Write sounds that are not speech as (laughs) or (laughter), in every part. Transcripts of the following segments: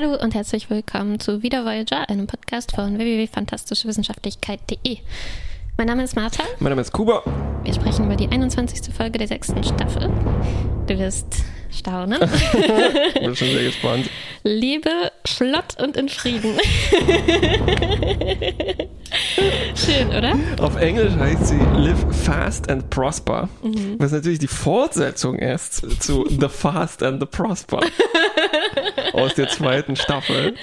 Hallo und herzlich willkommen zu Wieder Voyager, einem Podcast von www.fantastischewissenschaftlichkeit.de. Mein Name ist Martha. Mein Name ist Kuba. Wir sprechen über die 21. Folge der sechsten Staffel. Du wirst staunen. (laughs) Bin (laughs) schon sehr gespannt. Lebe flott und in Frieden. (laughs) Schön, oder? Auf Englisch heißt sie Live Fast and Prosper, Mhm. was natürlich die Fortsetzung ist zu The Fast and the Prosper (laughs) aus der zweiten Staffel,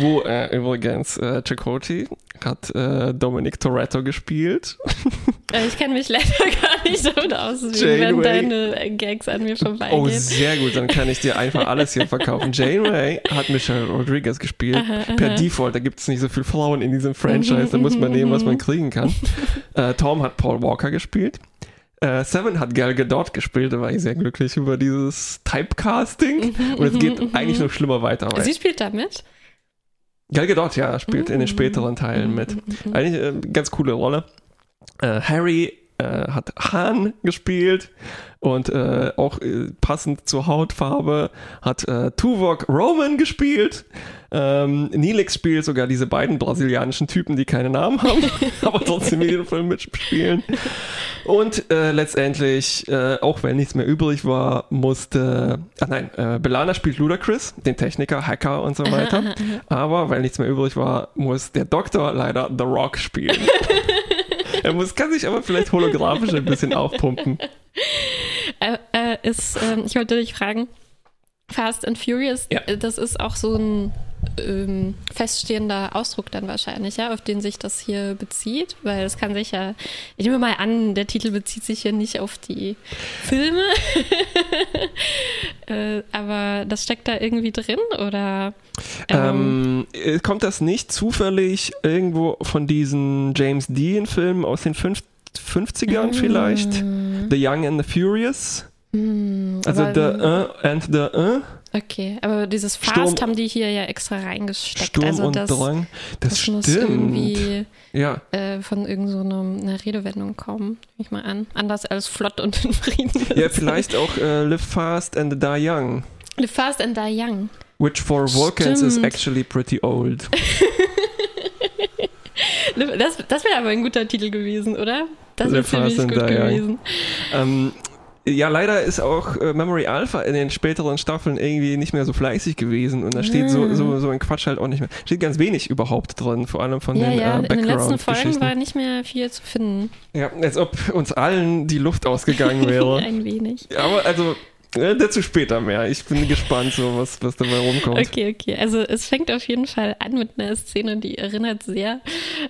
wo äh, übrigens äh, Chakotay hat äh, Dominic Toretto gespielt. Äh, Ich kenne mich leider (laughs) gar nicht damit aus, wenn deine Gags an mir Oh, vorbeigehen. sehr gut, dann kann ich dir einfach alles hier verkaufen. (laughs) Janeway hat Michelle Rodriguez gespielt. Per Default, da gibt es nicht so viele Frauen in diesem Franchise, da muss man nehmen, was man (laughs) kriegen kann. Äh, Tom hat Paul Walker gespielt. Äh, Seven hat Gal Gadot gespielt, da war ich sehr glücklich über dieses Typecasting. Und es geht eigentlich noch schlimmer weiter. Sie spielt da mit? Gal Gadot, ja, spielt in den späteren Teilen mit. Eigentlich äh, ganz coole Rolle. Äh, Harry äh, hat Han gespielt und äh, auch äh, passend zur Hautfarbe hat äh, Tuvok Roman gespielt. Ähm, Neelix spielt sogar diese beiden brasilianischen Typen, die keine Namen haben, (laughs) aber trotzdem in jedem Film mitspielen. Und äh, letztendlich, äh, auch wenn nichts mehr übrig war, musste, ach nein, äh, Belana spielt Ludacris, den Techniker, Hacker und so weiter. Aber weil nichts mehr übrig war, muss der Doktor leider The Rock spielen. (laughs) er muss, kann sich aber vielleicht holographisch ein bisschen aufpumpen. Äh, äh, ist, ähm, ich wollte dich fragen, Fast and Furious, Ja. äh, das ist auch so ein ähm, feststehender Ausdruck dann wahrscheinlich, ja, auf den sich das hier bezieht, weil es kann sich ja, ich nehme mal an, der Titel bezieht sich hier nicht auf die Filme, (laughs) äh, aber das steckt da irgendwie drin oder? Ähm, äh, kommt das nicht zufällig irgendwo von diesen James Dean-Filmen aus den fünf 50ern vielleicht? The Young and the Furious? hm, Also The uh and The uh, Okay, aber dieses Fast Sturm- haben die hier ja extra reingesteckt. Sturm also und das, Drang. Das, das muss irgendwie Ja, äh, von irgendeiner so einer Redewendung kommen, nehme ich mal an. Anders als flott und in Frieden. ja, vielleicht auch äh, Live Fast and Die Young. Live fast and die young. Which for Vulcans is Stimmt. actually pretty old. (laughs) Das, das wäre aber ein guter Titel gewesen, oder? Das fast ziemlich gut gewesen. Ähm, ja, leider ist auch äh, Memory Alpha in den späteren Staffeln irgendwie nicht mehr so fleißig gewesen und da steht so, so, so ein Quatsch halt auch nicht mehr. Steht ganz wenig überhaupt drin, vor allem von Ja, den ja, äh, in den letzten Folgen war nicht mehr viel zu finden. Ja, als ob uns allen die Luft ausgegangen (laughs) wäre. Ein wenig. Aber also, dazu später mehr. Ich bin gespannt, so was, was dabei rumkommt. Okay, okay. Also es fängt auf jeden Fall an mit einer Szene, die erinnert sehr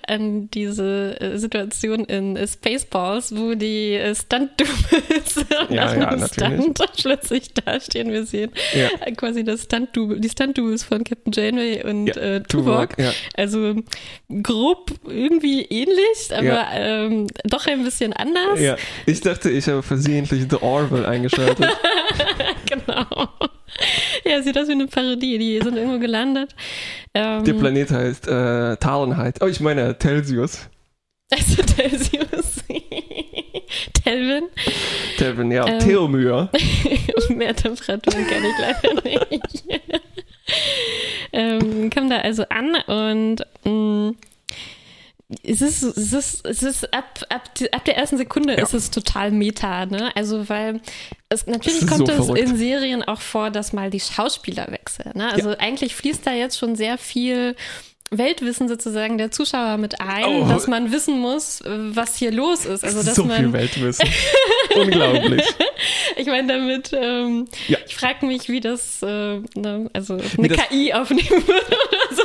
an diese äh, Situation in äh, Spaceballs, wo die äh, Stunt-Doubles (laughs) Ja, nach ja, einem. Stunt (laughs) plötzlich dastehen. Wir sehen Ja. äh, quasi das Stunt-Double, die Stunt-Doubles von Captain Janeway und Ja, äh, Tuvok. Ja. Also grob irgendwie ähnlich, aber ähm, doch ein bisschen anders. Ja, ich dachte, ich habe versehentlich The Orville eingeschaltet. (laughs) (laughs) Genau. Ja, sieht aus wie eine Parodie. Die sind irgendwo gelandet. Ähm, Der Planet heißt äh, Talenheit. Oh, ich meine Telsius. Also Telsius. (laughs) Telvin. Telvin, ja. Ähm. Theomyr. (laughs) Mehr Temperaturen kann ich leider nicht. ähm, kommen da also an und mh, es ist, es ist, es ist ab, ab, ab der ersten Sekunde Ja. ist es total meta, ne? Also, weil es natürlich ist kommt so es verrückt. in Serien auch vor, dass mal die Schauspieler wechseln. Ne? Also eigentlich fließt da jetzt schon sehr viel Weltwissen sozusagen der Zuschauer mit ein, Oh. dass man wissen muss, was hier los ist. Also dass so man viel Weltwissen. (laughs) Unglaublich. (laughs) ich meine damit, ähm, Ja. ich frage mich, wie das, äh, ne, also eine das- KI aufnehmen würde oder so,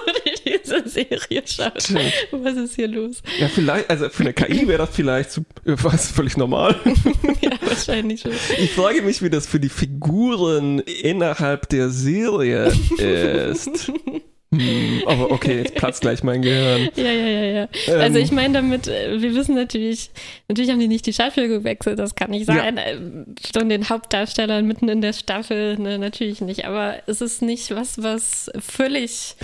diese Serie schaut. Stimmt. Was ist hier los? Ja, vielleicht, also für eine KI wäre das vielleicht so, äh, was völlig normal. (laughs) ja, wahrscheinlich schon. Ich frage mich, wie das für die Figuren innerhalb der Serie ist. Hm, aber okay, jetzt platzt gleich mein Gehirn. Ja, ja, ja, ja. Ähm. also ich meine damit, äh, wir wissen natürlich, natürlich haben die nicht die Schauspieler gewechselt, das kann nicht sein. Ja. Ja. Von den Hauptdarstellern mitten in der Staffel, ne, natürlich nicht. Aber es ist nicht was, was völlig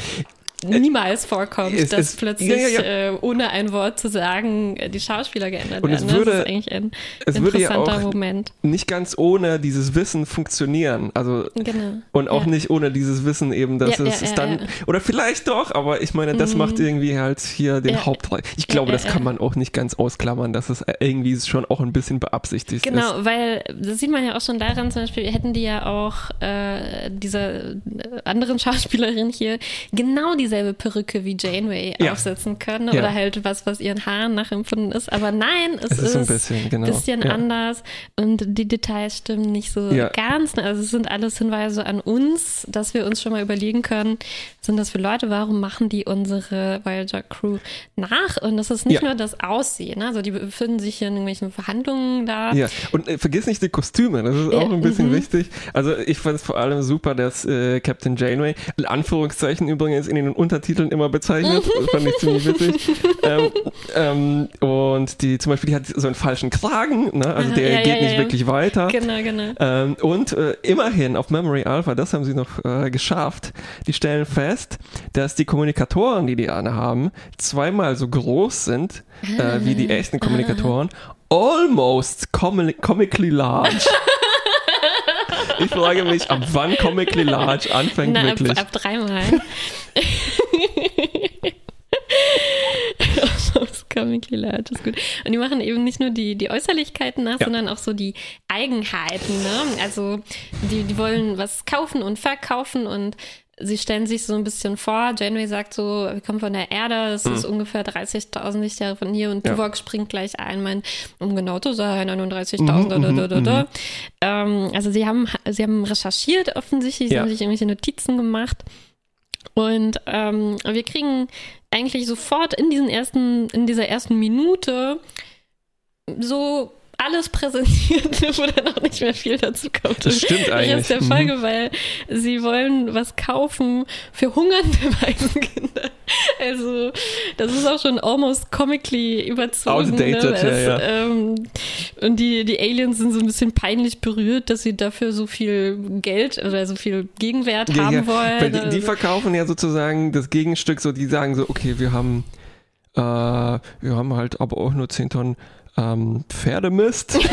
niemals vorkommt, es- dass es- plötzlich ja, ja. Äh, ohne ein Wort zu sagen äh, die Schauspieler geändert Und es werden. würde- das ist eigentlich ein es würde ja interessanter auch- Moment. Nicht ganz ohne dieses Wissen funktionieren. Also Genau. und auch Ja. nicht ohne dieses Wissen eben, dass es ja, dann oder vielleicht doch, aber ich meine, das Mhm. macht irgendwie halt hier den Ja. Hauptteil. Ich glaube, das kann man auch nicht ganz ausklammern, dass es irgendwie schon auch ein bisschen beabsichtigt ist. Genau, weil das sieht man ja auch schon daran, zum Beispiel hätten die ja auch äh, dieser äh, anderen Schauspielerin hier genau dieselbe Perücke wie Janeway Ja. aufsetzen können Ja. oder halt was, was ihren Haaren nachempfunden ist. Aber nein, es, Es ist ist ein bisschen, genau. bisschen Ja. anders und die Details stimmen nicht so ganz. Also es sind alles Hinweise an uns, dass wir uns schon mal überlegen können, sind das für Leute, warum machen die unsere Voyager Crew nach? Und das ist nicht nur das Aussehen, ne? also die befinden sich hier in irgendwelchen Verhandlungen da. Ja, und äh, vergiss nicht die Kostüme, das ist auch ein bisschen mhm. wichtig. Also ich fand es vor allem super, dass äh, Captain Janeway, in Anführungszeichen übrigens in den Untertiteln immer bezeichnet, das fand ich ziemlich witzig. ähm, ähm, und die zum Beispiel, die hat so einen falschen Kragen, ne? also Aha, der ja, geht ja, nicht ja. wirklich weiter. Genau, genau. Ähm, und äh, immerhin auf Memory Alpha, das haben sie noch äh, geschafft, die stellen fest, dass die Kommunikatoren, die die Anne haben, zweimal so groß sind äh, wie die echten Kommunikatoren. Almost comi comically large. (laughs) ich frage mich, ab wann comically large anfängt Na, ab, wirklich? ab dreimal. (laughs) das Comically Large ist gut. Und die machen eben nicht nur die, die Äußerlichkeiten nach, Ja. sondern auch so die Eigenheiten. Ne? Also die, die wollen was kaufen und verkaufen und sie stellen sich so ein bisschen vor. Janeway sagt so, wir kommen von der Erde, das ist ungefähr 30.000 Lichtjahre von hier und Mhm. Ja. Tuvok springt gleich ein, meint, um genau zu sein, 31.000, Mhm, da. mhm. Ähm, also sie haben, sie haben recherchiert offensichtlich, sie Ja. haben sich irgendwelche Notizen gemacht. Und ähm, wir kriegen eigentlich sofort in diesen ersten, in dieser ersten Minute so alles präsentiert, (laughs) wo dann auch nicht mehr viel dazu kommt. Das stimmt im eigentlich. Rest der Mhm. Folge, weil sie wollen was kaufen für hungernde (laughs) Waisenkinder. Also, das ist auch schon almost comically überzogen. Outdated, ne? ja, Es, ja. Ähm, und die, die Aliens sind so ein bisschen peinlich berührt, dass sie dafür so viel Geld oder so viel Gegenwert Ja, haben ja, wollen. Weil die, die Also- verkaufen ja sozusagen das Gegenstück, so die sagen so, okay, wir haben, äh, wir haben halt aber auch nur 10 Tonnen ähm, Pferdemist. (laughs)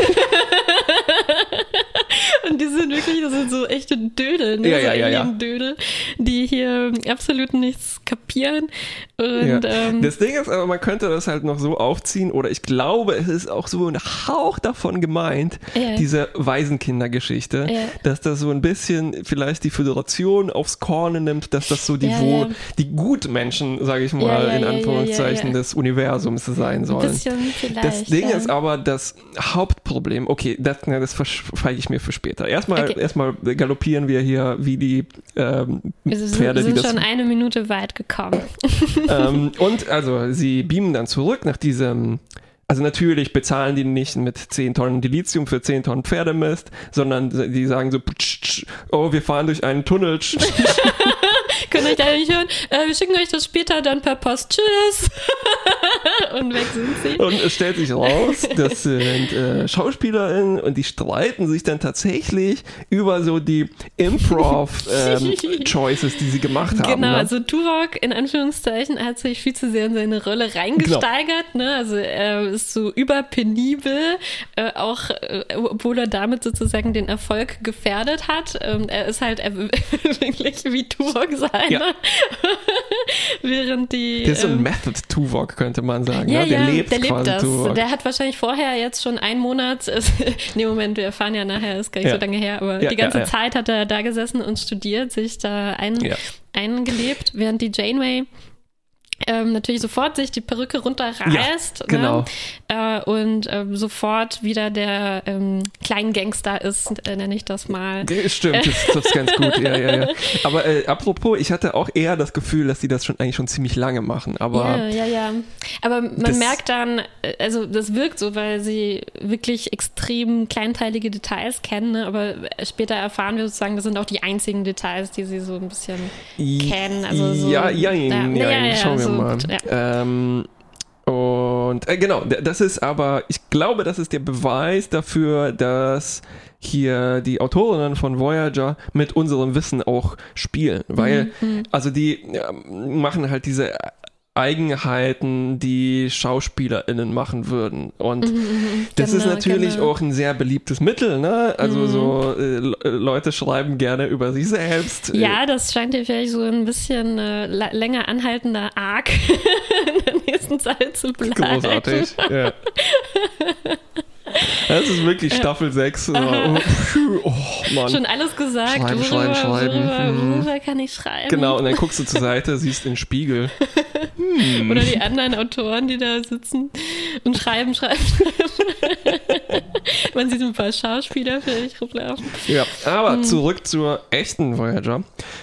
Und (laughs) die sind wirklich, das sind so echte Dödel, ne? Ja, so ja, ja. Alien-Dödel, die hier absolut nichts kapieren. Und ähm, Das Ding ist aber, man könnte das halt noch so aufziehen, oder ich glaube, es ist auch so ein Hauch davon gemeint, diese Waisenkindergeschichte, dass das so ein bisschen vielleicht die Föderation aufs Korn nimmt, dass das so die, wo, die Gutmenschen, sage ich mal, in Anführungszeichen, des Universums sein ein sollen. Das Ding ist aber das Hauptproblem. Okay, das, na, das feige ich mir für später. Erstmal, Okay. erstmal galoppieren wir hier wie die ähm, wir sind, Pferde, wir sind die das schon eine Minute weit gekommen. (laughs) ähm, und also sie beamen dann zurück nach diesem. Also natürlich bezahlen die nicht mit 10 Tonnen Dilithium für 10 Tonnen Pferdemist, sondern die sagen so, oh, wir fahren durch einen Tunnel. Könnt euch leider nicht hören. Äh, wir schicken euch das später dann per Post. Tschüss. (laughs) und weg sind sie. Und es stellt sich raus, das sind äh, SchauspielerInnen und die streiten sich dann tatsächlich über so die Improv-Choices, (laughs) die sie gemacht haben. Genau, ne? also Tuvok in Anführungszeichen hat sich viel zu sehr in seine Rolle reingesteigert. Ne? Also er ist so überpenibel, äh, auch äh, obwohl er damit sozusagen den Erfolg gefährdet hat. Ähm, er ist halt (laughs) wirklich wie Tuvok sein. Ja. (laughs) Während die. Der ist so ein ähm, Method Tuvok, könnte man sagen. ja, ne? Der ja, lebt der lebt das. Tuvok. Der hat wahrscheinlich vorher jetzt schon einen Monat, (laughs) nee, Moment, wir erfahren ja nachher, ist gar nicht Ja. so lange her, aber Ja, die ganze. Zeit hat er da gesessen und studiert, sich da ein, eingelebt, während die Janeway ähm, natürlich sofort sich die Perücke runterreißt genau. ne? äh, und ähm, sofort wieder der ähm, Kleingangster ist, äh, nenne ich das mal. Ja, Stimmt, das, das ist ganz gut. Ja, ja, ja. Aber äh, apropos, ich hatte auch eher das Gefühl, dass die das schon eigentlich schon ziemlich lange machen. Aber Ja, ja, ja. Aber man merkt dann, äh, also das wirkt so, weil sie wirklich extrem kleinteilige Details kennen, ne? aber später erfahren wir sozusagen, das sind auch die einzigen Details, die sie so ein bisschen kennen. Also so, ja, ja, ja, ja, ja, ja, schauen wir so, mal. ja. Ähm, und äh, genau, das ist aber, ich glaube, das ist der Beweis dafür, dass hier die Autorinnen von Voyager mit unserem Wissen auch spielen, weil mhm. also die äh, machen halt diese Eigenheiten, die SchauspielerInnen machen würden. Und mhm, mhm das genau, ist natürlich genau. auch ein sehr beliebtes Mittel, ne? Also mhm. so äh, äh, Leute schreiben gerne über sich selbst. Ja, das scheint dir vielleicht so ein bisschen äh, länger anhaltender Arc (laughs) in der nächsten Zeit zu bleiben. Großartig, ja. (laughs) Das ist wirklich Staffel 6. Oh, Mann. Schon alles gesagt. Schreiben, schreiben, schreiben. Worüber, worüber, kann ich schreiben? Genau, und dann guckst du zur Seite, siehst den Spiegel. (laughs) Hm. Oder die anderen Autoren, die da sitzen und schreiben, schreiben, schreiben. (laughs) Man sieht ein paar Schauspieler vielleicht rumlaufen. Ja, aber hm. zurück zur echten Voyager.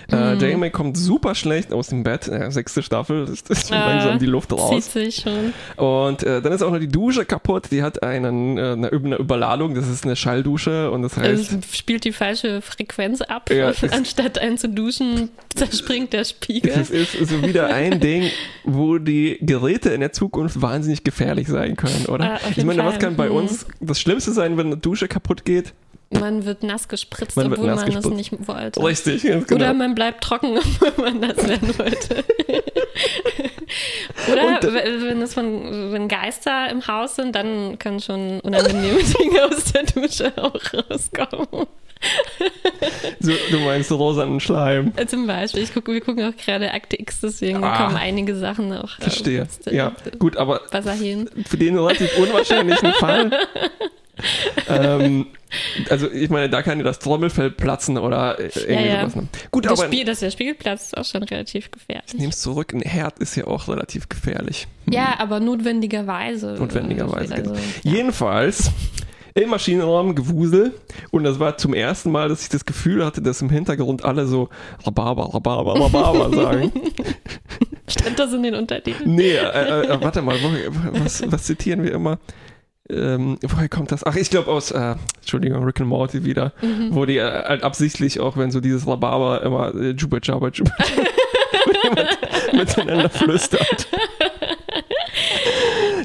Äh, hm. Äh, Janeway kommt super schlecht aus dem Bett. Äh, sechste Staffel, ist, ist schon ah, langsam die Luft raus. Zieht sich schon. Und äh, dann ist auch noch die Dusche kaputt. Die hat einen, äh, eine, eine Überladung. Das ist eine Schalldusche und das heißt... Also spielt die falsche Frequenz ab. Ja, Anstatt einen zu duschen, zerspringt (laughs) der Spiegel. Das ist so wieder ein Ding, wo die Geräte in der Zukunft wahnsinnig gefährlich sein können, oder? Ah, ich meine, Fall. was kann bei hm. uns das Schlimmste sein, wenn eine Dusche kaputt geht? Man wird nass gespritzt, man obwohl nass man es nicht wollte. Richtig, ganz genau. Oder man bleibt trocken, (laughs) obwohl man nass werden wollte. (laughs) (laughs) Oder wenn es von wenn Geister im Haus sind, dann können schon unangenehme (laughs) Dinge aus der Dusche auch rauskommen. (laughs) So, du meinst rosanen Schleim. Äh, zum Beispiel. Ich guck, wir gucken auch gerade Akte X, deswegen ah, kommen einige Sachen auch. Verstehe. Äh, ja, gut, aber für den relativ unwahrscheinlichen Fall. Ähm, also ich meine, da kann dir das Trommelfell platzen oder irgendwie ja, ja. sowas. Ne? Gut, das aber Spiel, dass der Spiegelplatz ist auch schon relativ gefährlich. Ich nehme es zurück, ein Herd ist ja auch relativ gefährlich. Hm. Ja, aber notwendigerweise. Notwendigerweise. Also, genau. ja. Jedenfalls im Maschinenraum Gewusel und das war zum ersten Mal, dass ich das Gefühl hatte, dass im Hintergrund alle so Rhabarber, Rhabarber, Rhabarber (laughs) sagen. Stand das in den Untertiteln? Nee, äh, äh, warte mal, was, was zitieren wir immer? Ähm, (laughs) woher kommt das? Ach, ich glaube aus, äh, Entschuldigung, Rick and Morty wieder, mhm. wo die äh, halt absichtlich auch, wenn so dieses Rhabarber immer äh, Jubba Jabba Jubba miteinander flüstert. (laughs)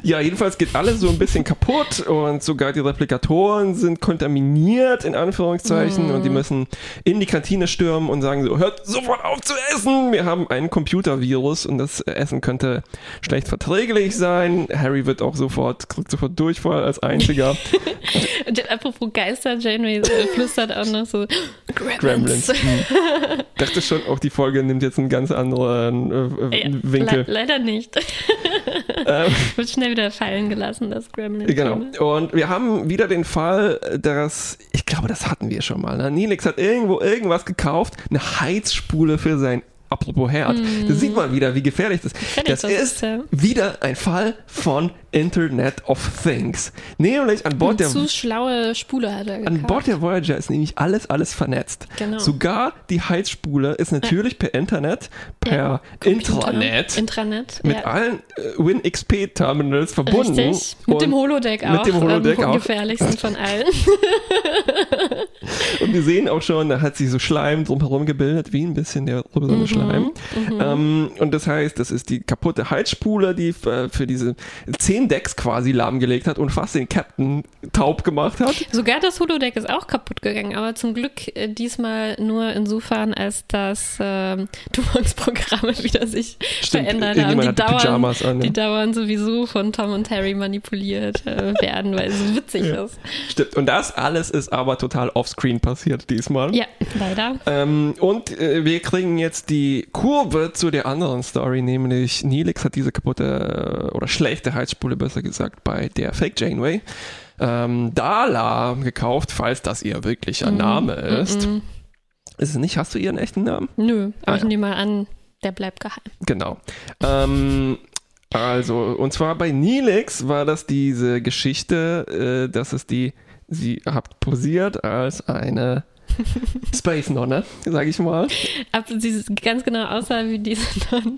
Ja, jedenfalls geht alles so ein bisschen kaputt und sogar die Replikatoren sind kontaminiert, in Anführungszeichen, mm. und die mhm. müssen in die Kantine stürmen und sagen so, hört sofort auf zu essen! Wir haben ein Computervirus und das Essen könnte schlecht verträglich sein. Harry wird auch sofort, kriegt sofort Durchfall als einziger. (laughs) und apropos Geister, Janeway flüstert auch noch so, Gremlins. Gremlins. Hm. (laughs) Dachte schon, auch die Folge nimmt jetzt einen ganz anderen äh, äh ja, Winkel. Le leider nicht. (laughs) ähm, Wird schnell wieder fallen gelassen, das Gremlin. Genau. Und wir haben wieder den Fall, dass, ich glaube, das hatten wir schon mal. Ne? Nilix hat irgendwo irgendwas gekauft, eine Heizspule für sein apropos Herd, mm. da sieht man wieder, wie gefährlich das, gefährlich das, das ist. ist ja. Wieder ein Fall von Internet of Things. Nämlich an Bord der. Zu schlaue Spule hat er gekauft. An Bord der Voyager ist nämlich alles, alles vernetzt. Genau. Sogar die Heizspule ist natürlich ja. per Internet, per ja. Intranet. Intranet. Mit allen äh, WinXP-Terminals verbunden. Richtig. Mit dem Holodeck auch. Mit dem Holodeck ähm, auch. gefährlichsten von allen. (laughs) Und wir sehen auch schon, da hat sich so Schleim drumherum gebildet, wie ein bisschen der rosane mhm. Schleim. Mhm. Ähm, und das heißt, das ist die kaputte Heizspule, die für, für diese zehn Decks quasi lahmgelegt hat und fast den Captain taub gemacht hat. Sogar das Holodeck ist auch kaputt gegangen, aber zum Glück äh, diesmal nur insofern, als das äh, Tuvok-Programme (laughs) wieder sich Stimmt, verändert haben. Die dauern, an, ja. die dauern sowieso von Tom und Harry manipuliert äh, (laughs) werden, weil es so witzig ja. ist. Stimmt, und das alles ist aber total offscreen passiert diesmal. Ja, leider. Ähm, und äh, wir kriegen jetzt die Kurve zu der anderen Story, nämlich Neelix hat diese kaputte äh, oder schlechte Heizspule besser gesagt, bei der Fake Janeway ähm, Dala gekauft, falls das ihr wirklicher mm, Name ist. Mm, mm. Ist es nicht? Hast du ihren echten Namen? Nö, aber ah, ich nehme mal an, der bleibt geheim. Genau. Ähm, also, und zwar bei Nilix war das diese Geschichte, äh, dass es die, sie habt posiert als eine (laughs) Space Nonne, sag ich mal. Aber sie ganz genau aussah wie diese Nonne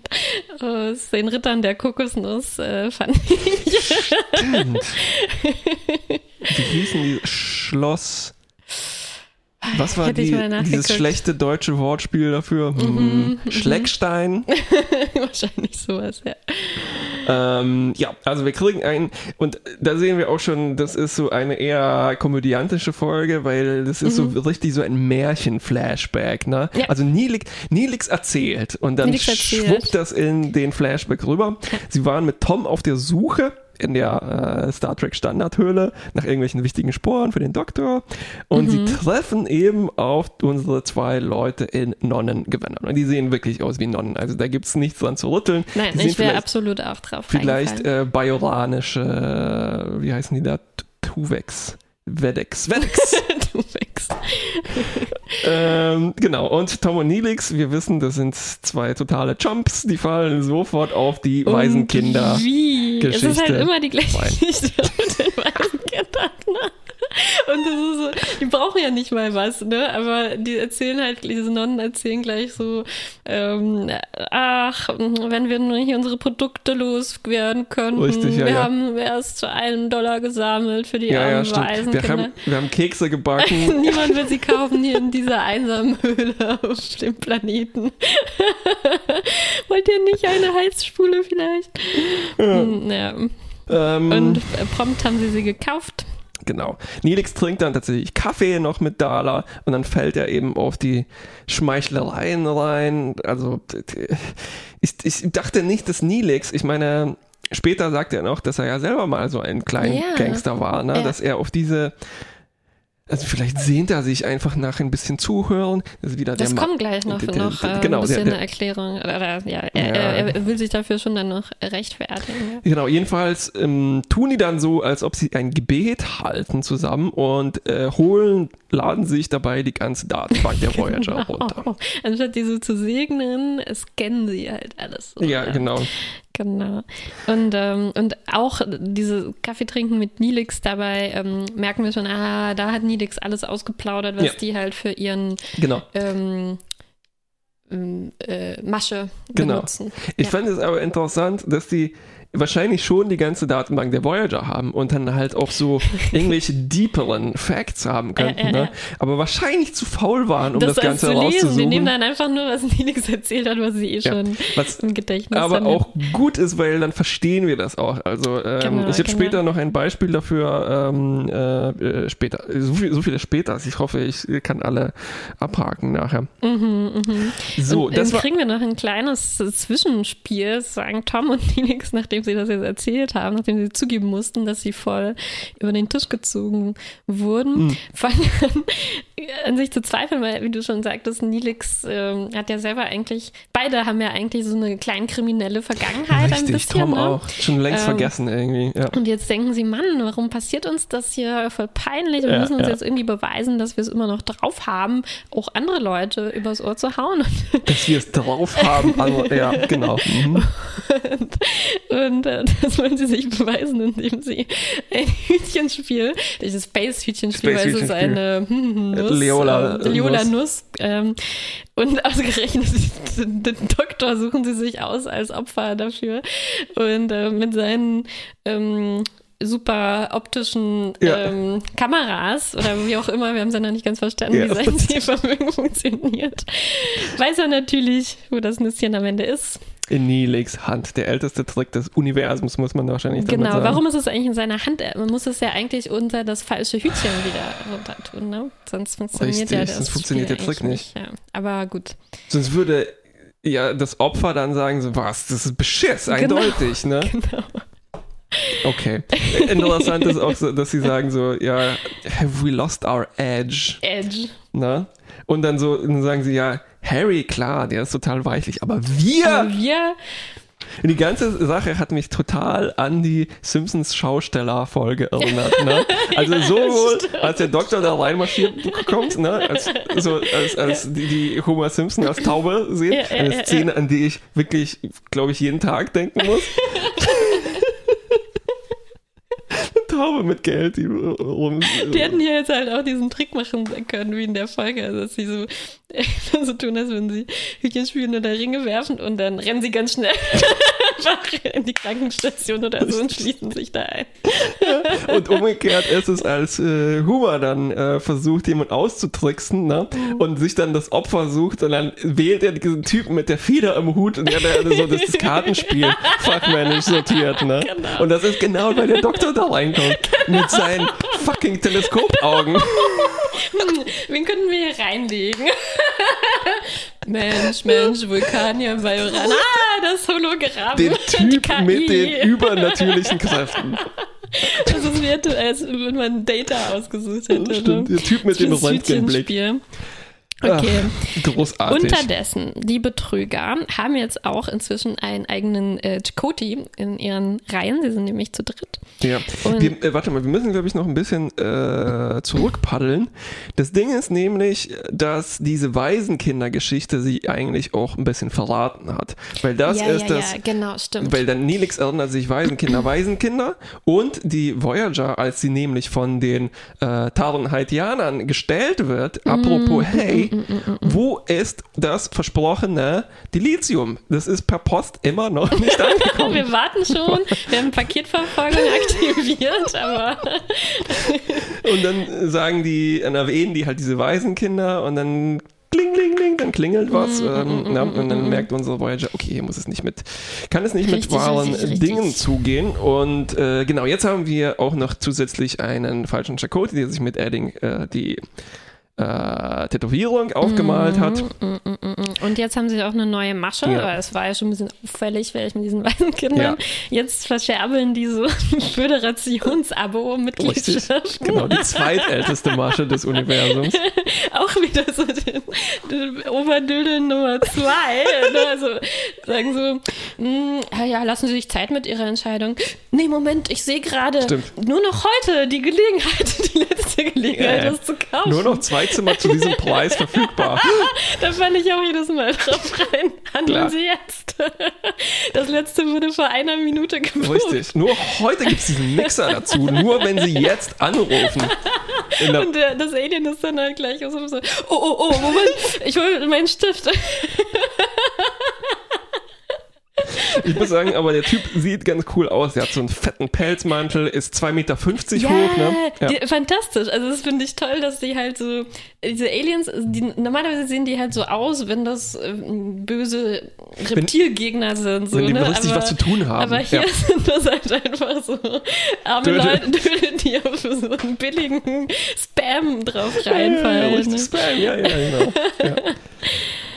aus den Rittern der Kokosnuss, äh, fand ich. Stimmt. (laughs) Wie hießen die? Schloss. Was war die, dieses schlechte deutsche Wortspiel dafür? Hm. Mhm, mhm. Schleckstein? (laughs) Wahrscheinlich sowas, ja. Ähm, ja, also wir kriegen einen, und da sehen wir auch schon, das ist so eine eher komödiantische Folge, weil das ist mhm. so richtig so ein Märchen-Flashback, ne? Ja. Also Nilix, Nilix erzählt und dann erzählt. schwuppt das in den Flashback rüber. Sie waren mit Tom auf der Suche in der äh, Star Trek Standardhöhle nach irgendwelchen wichtigen Sporen für den Doktor und mhm. sie treffen eben auf unsere zwei Leute in Nonnengewändern und die sehen wirklich aus wie Nonnen, also da gibt es nichts dran zu rütteln. Nein, die ich wäre absolut auch drauf Vielleicht äh, bajoranische, wie heißen die da? Tuvex. Vedex. Vedex. Tuvex. ähm, genau, und Tom und Nilix, wir wissen, das sind zwei totale Chumps, die fallen sofort auf die und Waisenkinder. Wie? Geschichte. Es ist halt immer die gleiche Geschichte mit den Waisenkindern. Ne? Und das ist so, (laughs) die brauchen ja nicht mal was, ne? Aber die erzählen halt, diese Nonnen erzählen gleich so, ähm, ach, wenn wir nur hier unsere Produkte loswerden könnten. Richtig, ja, wir ja. haben erst einen Dollar gesammelt für die ja, armen ja, Waisen. Wir haben, wir haben Kekse gebacken. (laughs) Niemand will sie kaufen hier in dieser einsamen Höhle auf dem Planeten. (laughs) Wollt ihr nicht eine Heizspule vielleicht? Ja. Hm, ja. Ähm, Und prompt haben sie sie gekauft. Genau. Nilix trinkt dann tatsächlich Kaffee noch mit Dala und dann fällt er eben auf die Schmeichlereien rein. Also ich, ich dachte nicht, dass Nilix, ich meine, später sagt er noch, dass er ja selber mal so ein kleiner ja. Gangster war, ne? Ja. dass er auf diese also vielleicht sehnt er sich einfach nach ein bisschen zuhören. Das, ist wieder das kommt Ma gleich noch, der, noch der, genau, ein bisschen der, eine Erklärung. Oder, ja, er, ja. er, will sich dafür schon dann noch rechtfertigen. Ja. Genau, jedenfalls ähm, tun die dann so, als ob sie ein Gebet halten zusammen und äh, holen, laden sich dabei die ganze Datenbank der (laughs) Voyager genau. runter. Anstatt diese zu segnen, scannen sie halt alles. So, ja, genau. Genau. Und, ähm, und auch diese Kaffee trinken mit Nilix dabei ähm, merken wir schon, ah, da hat Nilix alles ausgeplaudert, was ja. die halt für ihren genau. ähm, ähm äh, Masche genau. benutzen. Ich ja. fand es aber interessant, dass die wahrscheinlich schon die ganze Datenbank der Voyager haben und dann halt auch so (laughs) irgendwelche deeperen Facts haben könnten, ne? aber wahrscheinlich zu faul waren, um das, das Ganze rauszusuchen. Die nehmen dann einfach nur, was Nilix erzählt hat, was sie eh schon was im Gedächtnis Aber haben. auch gut ist, weil dann verstehen wir das auch. Also ähm, genau, ich habe genau. später noch ein Beispiel dafür, ähm, äh, äh, später, so, viel, so viele später, ich hoffe, ich kann alle abhaken nachher. Mhm, mh. So, und, das dann kriegen wir noch ein kleines Zwischenspiel, sagen Tom und Nilix, nachdem sie das jetzt erzählt haben, nachdem sie zugeben mussten, dass sie voll über den Tisch gezogen wurden, mhm. fangen an, an sich zu zweifeln, weil, wie du schon sagtest, Nilix ähm, hat ja selber eigentlich, beide haben ja eigentlich so eine klein kriminelle Vergangenheit Richtig, ein bisschen. Tom ne? auch. Schon längst ähm, vergessen irgendwie. Ja. Und jetzt denken sie, Mann, warum passiert uns das hier voll peinlich? Wir ja, müssen uns ja. jetzt irgendwie beweisen, dass wir es immer noch drauf haben, auch andere Leute übers Ohr zu hauen. Dass wir es drauf haben, also, ja, genau. (laughs) Mhm. Und, und äh, (laughs) das wollen sie sich beweisen, indem sie ein Hütchenspiel, das Space-Hütchenspiel, Space weil es ist eine hm, Nuss, Leola, äh, Leola Nuss. Ähm, und (laughs) ausgerechnet den, Doktor suchen sie sich aus als Opfer dafür. Und äh, mit seinen ähm, super optischen ja. ähm, Kameras oder wie auch immer, wir haben es ja noch nicht ganz verstanden, ja. wie sein Zielvermögen (laughs) funktioniert. Weiß er natürlich, wo das Nüsschen am Ende ist in Nilix Hand. Der älteste Trick des Universums, muss man wahrscheinlich genau. damit sagen. Genau, warum ist es eigentlich in seiner Hand? Man muss es ja eigentlich unter das falsche Hütchen wieder runter tun, ne? Sonst funktioniert Richtig, ja das sonst funktioniert der Trick nicht. Ja. Aber gut. Sonst würde ja das Opfer dann sagen so, was, das ist Beschiss, genau, eindeutig, ne? (laughs) Genau. Okay. Interessant ist auch so, dass sie sagen so, ja, have we lost our edge? Edge. Na? Und dann so, dann sagen sie, ja, Harry, klar, der ist total weichlich, aber wir. Aber wir. Die ganze Sache hat mich total an die Simpsons Schausteller-Folge erinnert. Ne? (laughs) Also ja, sowohl als der Doktor da reinmarschiert kommt, ne? als, so, als, als die, die Homer Simpson als Taube sehen. Ja, eine Szene, an die ich wirklich, glaube ich, jeden Tag denken muss. (laughs) Taube mit Geld. Die, rum, die hätten hier jetzt halt auch diesen Trick machen können, wie in der Folge. Also, dass sie so, (laughs) so tun, als würden sie Hütchen spielen oder Ringe werfen und dann rennen sie ganz schnell (laughs) einfach in die Krankenstation oder so und schließen sich da ein. Ja. (laughs) Und umgekehrt ist es, als äh, Huma dann äh, versucht, jemand auszutricksen ne? Mhm. und sich dann das Opfer sucht und dann wählt er diesen Typen mit der Feder im Hut und der hat so das, das (laughs) Kartenspiel fachmännisch sortiert. Ne? Genau. Und das ist genau, weil der Doktor da reinkommt genau. mit seinen fucking Teleskopaugen. (laughs) Hm, wen könnten wir hier reinlegen? Mensch, Mensch, Vulkanier, Bajoran. Ah, das Hologramm. Den Typ mit den übernatürlichen Kräften. Also es wird, als wenn man Data ausgesucht hätte. Stimmt, der Typ mit dem Röntgenblick. Okay. Ach, großartig. Unterdessen, die Betrüger haben jetzt auch inzwischen einen eigenen äh, Chakoti in ihren Reihen. Sie sind nämlich zu dritt. Ja. Wir, äh, warte mal, wir müssen, glaube ich, noch ein bisschen äh, zurückpaddeln. Das Ding ist nämlich, dass diese Waisenkindergeschichte sie eigentlich auch ein bisschen verraten hat. Weil das ja, ist ja, das. Ja, genau, stimmt. Weil dann Nelix erinnert sich Waisenkinder, (clears throat) Waisenkinder und die Voyager, als sie nämlich von den äh, Taron-Haitianern gestellt wird, apropos, mm, hey, Mm, mm, mm, wo ist das versprochene Dilithium? Das ist per Post immer noch nicht (laughs) angekommen. Wir warten schon, wir haben Paketverfolgung (laughs) aktiviert, aber. (laughs) und dann sagen die, dann erwähnen die halt diese Waisenkinder und dann kling, kling, kling, dann klingelt was. Mm, ähm, mm, und dann mm, merkt unsere Voyager, okay, hier muss es nicht mit, kann es nicht richtig, mit wahren richtig, Dingen richtig. zugehen. Und äh, genau, jetzt haben wir auch noch zusätzlich einen falschen Chakoti, der sich mit Adding äh, die äh, Tätowierung aufgemalt mm, hat. Mm, mm, und jetzt haben sie auch eine neue Masche, ja. weil es war ja schon ein bisschen auffällig, vielleicht mit diesen (laughs) weißen Kindern. Ja. Jetzt verscherbeln die so Föderationsabo-Mitgliedschaft. Genau, die zweitälteste Masche des Universums. (laughs) auch wieder so den, den Oberdüdel Nummer zwei. Ne? also sagen so, mh, ja, lassen Sie sich Zeit mit Ihrer Entscheidung. Nee, Moment, ich sehe gerade nur noch heute die Gelegenheit, (laughs) die letzte Gelegenheit, ja, das zu kaufen. Nur noch zwei Zimmer zu diesem Preis verfügbar. (laughs) da fand ich auch jedes Mal drauf rein. Handeln Klar. Sie jetzt. Das letzte wurde vor einer Minute gebucht. Richtig. Nur heute gibt es diesen Mixer dazu. Nur wenn Sie jetzt anrufen. Und der, das Alien ist dann halt gleich so, oh, oh, oh, Moment, ich hole meinen Stift. Ich muss sagen, aber der Typ sieht ganz cool aus. Er hat so einen fetten Pelzmantel, ist 2,50 Meter yeah, hoch. Ne? Ja. Die, fantastisch. Also das finde ich toll, dass die halt so, diese Aliens, die, normalerweise sehen die halt so aus, wenn das äh, böse Reptilgegner sind. So, wenn die ne? richtig aber, was zu tun haben. Aber hier ja. sind das halt einfach so arme Döde. Leute, die auf so einen billigen Spam drauf reinfallen. Ja, ja, ne? Spam, ja, ja, genau. Ja.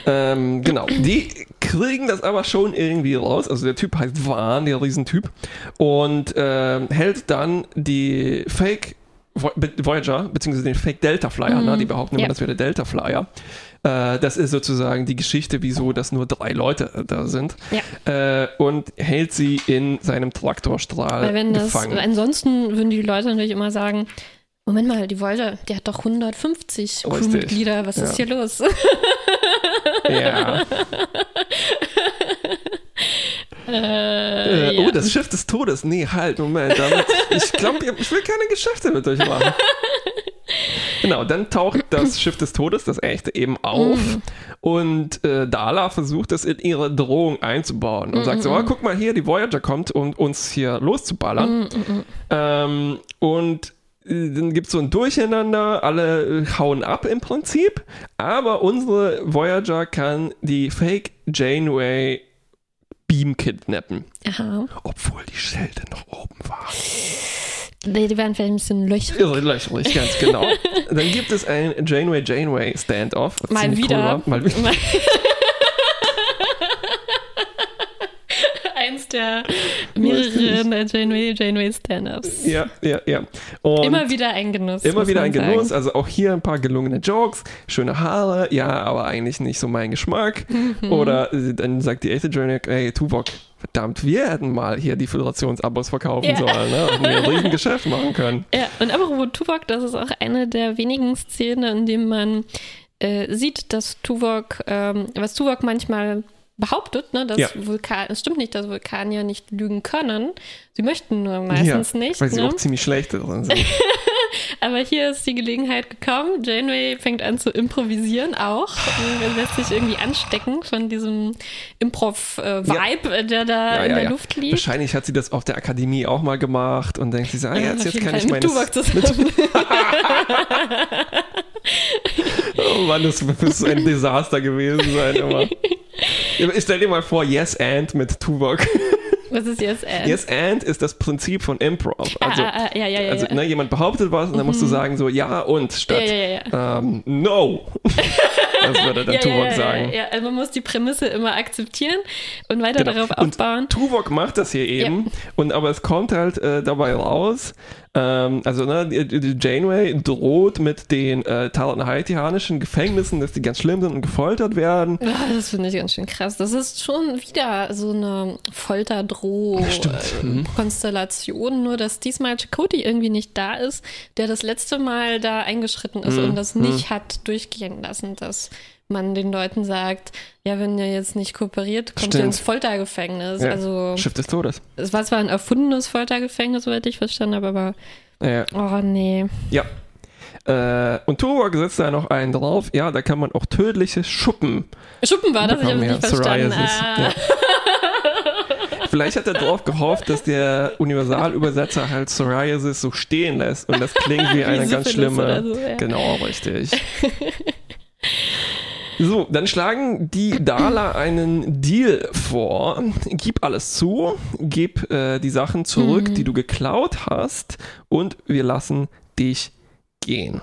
(laughs) Ähm, genau, die kriegen das aber schon irgendwie raus. Also der Typ heißt Wahn, der Riesentyp. Und äh, hält dann die Fake Voyager, beziehungsweise den Fake Delta Flyer, mhm. ne? die behaupten immer, ja. das wäre der Delta Flyer. Äh, das ist sozusagen die Geschichte, wieso das nur drei Leute äh, da sind. Ja. Äh, und hält sie in seinem Traktorstrahl Weil wenn gefangen. Das, ansonsten würden die Leute natürlich immer sagen, Moment mal, die Voyager, die hat doch 150 Crewmitglieder, was ja. ist hier los? (laughs) Ja. Äh, oh, ja. das Schiff des Todes. Nee, halt, Moment. Damit, ich glaube, ich will keine Geschäfte mit euch machen. Genau, dann taucht das Schiff des Todes, das echte, eben auf. Mm. Und äh, Dala versucht das in ihre Drohung einzubauen und mm, sagt so: oh, guck mal hier, die Voyager kommt, um uns hier loszuballern. Mm, ähm, und dann gibt es so ein Durcheinander, alle äh, hauen ab im Prinzip, aber unsere Voyager kann die Fake Janeway Beam kidnappen. Aha. Obwohl die Schelte noch oben war. Die werden vielleicht ein bisschen löchrig. Löchrig, ganz genau. (laughs) Dann gibt es ein Janeway Janeway Standoff. Mal wieder. Cool Mal wieder. (laughs) (laughs) eins der mehreren Janeway, Janeway Stand-Ups. Ja, ja, ja. Und immer wieder ein Genuss. Immer wieder ein Genuss. Sagen. Also auch hier ein paar gelungene Jokes, schöne Haare, ja, aber eigentlich nicht so mein Geschmack. Mhm. Oder äh, dann sagt die echte Janeway, hey, Tuvok, verdammt, wir hätten mal hier die Föderationsabos verkaufen ja. sollen, ne? Und wir ein riesen Geschäft machen können. Ja, und apropos Tuvok, das ist auch eine der wenigen Szenen, in denen man äh, sieht, dass Tuvok, ähm, was Tuvok manchmal behauptet, ne, dass ja. Vulkan, es stimmt nicht, dass Vulkanier nicht lügen können. Sie möchten nur meistens ja, nicht. Weil sie ne? auch ziemlich schlecht darin sind. (laughs) Aber hier ist die Gelegenheit gekommen. Janeway fängt an zu improvisieren auch. Er lässt sich irgendwie anstecken von diesem Improv-Vibe, ja. der da ja, in der Luft liegt. Wahrscheinlich hat sie das auf der Akademie auch mal gemacht und denkt sich, ah, jetzt, jetzt kann Fall ich meine. (laughs) oh Mann, das muss ein Desaster gewesen sein. Immer. (laughs) Ich stell dir mal vor, Yes and mit Tuvok. Was ist Yes and? Yes and ist das Prinzip von Improv. Also, ah, ah, ja, ja, ja, also ne, jemand behauptet was und dann musst du mhm. sagen so ja und statt ähm, no. (laughs) das würde dann Tuvok sagen. Ja, also man muss die Prämisse immer akzeptieren und weiter genau. darauf aufbauen. Und Tuvok macht das hier eben und aber es kommt halt äh, dabei raus, ähm, also ne, Janeway droht mit den äh, haitianischen Gefängnissen, dass die ganz schlimm sind und gefoltert werden. Ja, das finde ich ganz schön krass. Das ist schon wieder so eine Folterdroh-Konstellation, mhm. nur dass diesmal Chakoti irgendwie nicht da ist, der das letzte Mal da eingeschritten ist mhm. und das nicht mhm. hat durchgehen lassen, dass man den Leuten sagt, ja, wenn ihr jetzt nicht kooperiert, kommt Stimmt. ihr ins Foltergefängnis. Ja. Also, Schiff des Todes. Es war zwar ein erfundenes Foltergefängnis, soweit ich verstanden habe, aber ja. oh nee. Ja. Äh, und Tuvok setzt da noch einen drauf, ja, da kann man auch tödliche Schuppen. Schuppen war das, ich habe nicht verstanden. Ah. Ja. Vielleicht hat er darauf gehofft, dass der Universalübersetzer halt Psoriasis so stehen lässt und das klingt wie, (laughs) wie eine ganz schlimme. So, ja. Genau, richtig. (laughs) So, dann schlagen die Dala einen Deal vor. Gib alles zu, gib äh, die Sachen zurück, mhm. die du geklaut hast, und wir lassen dich gehen.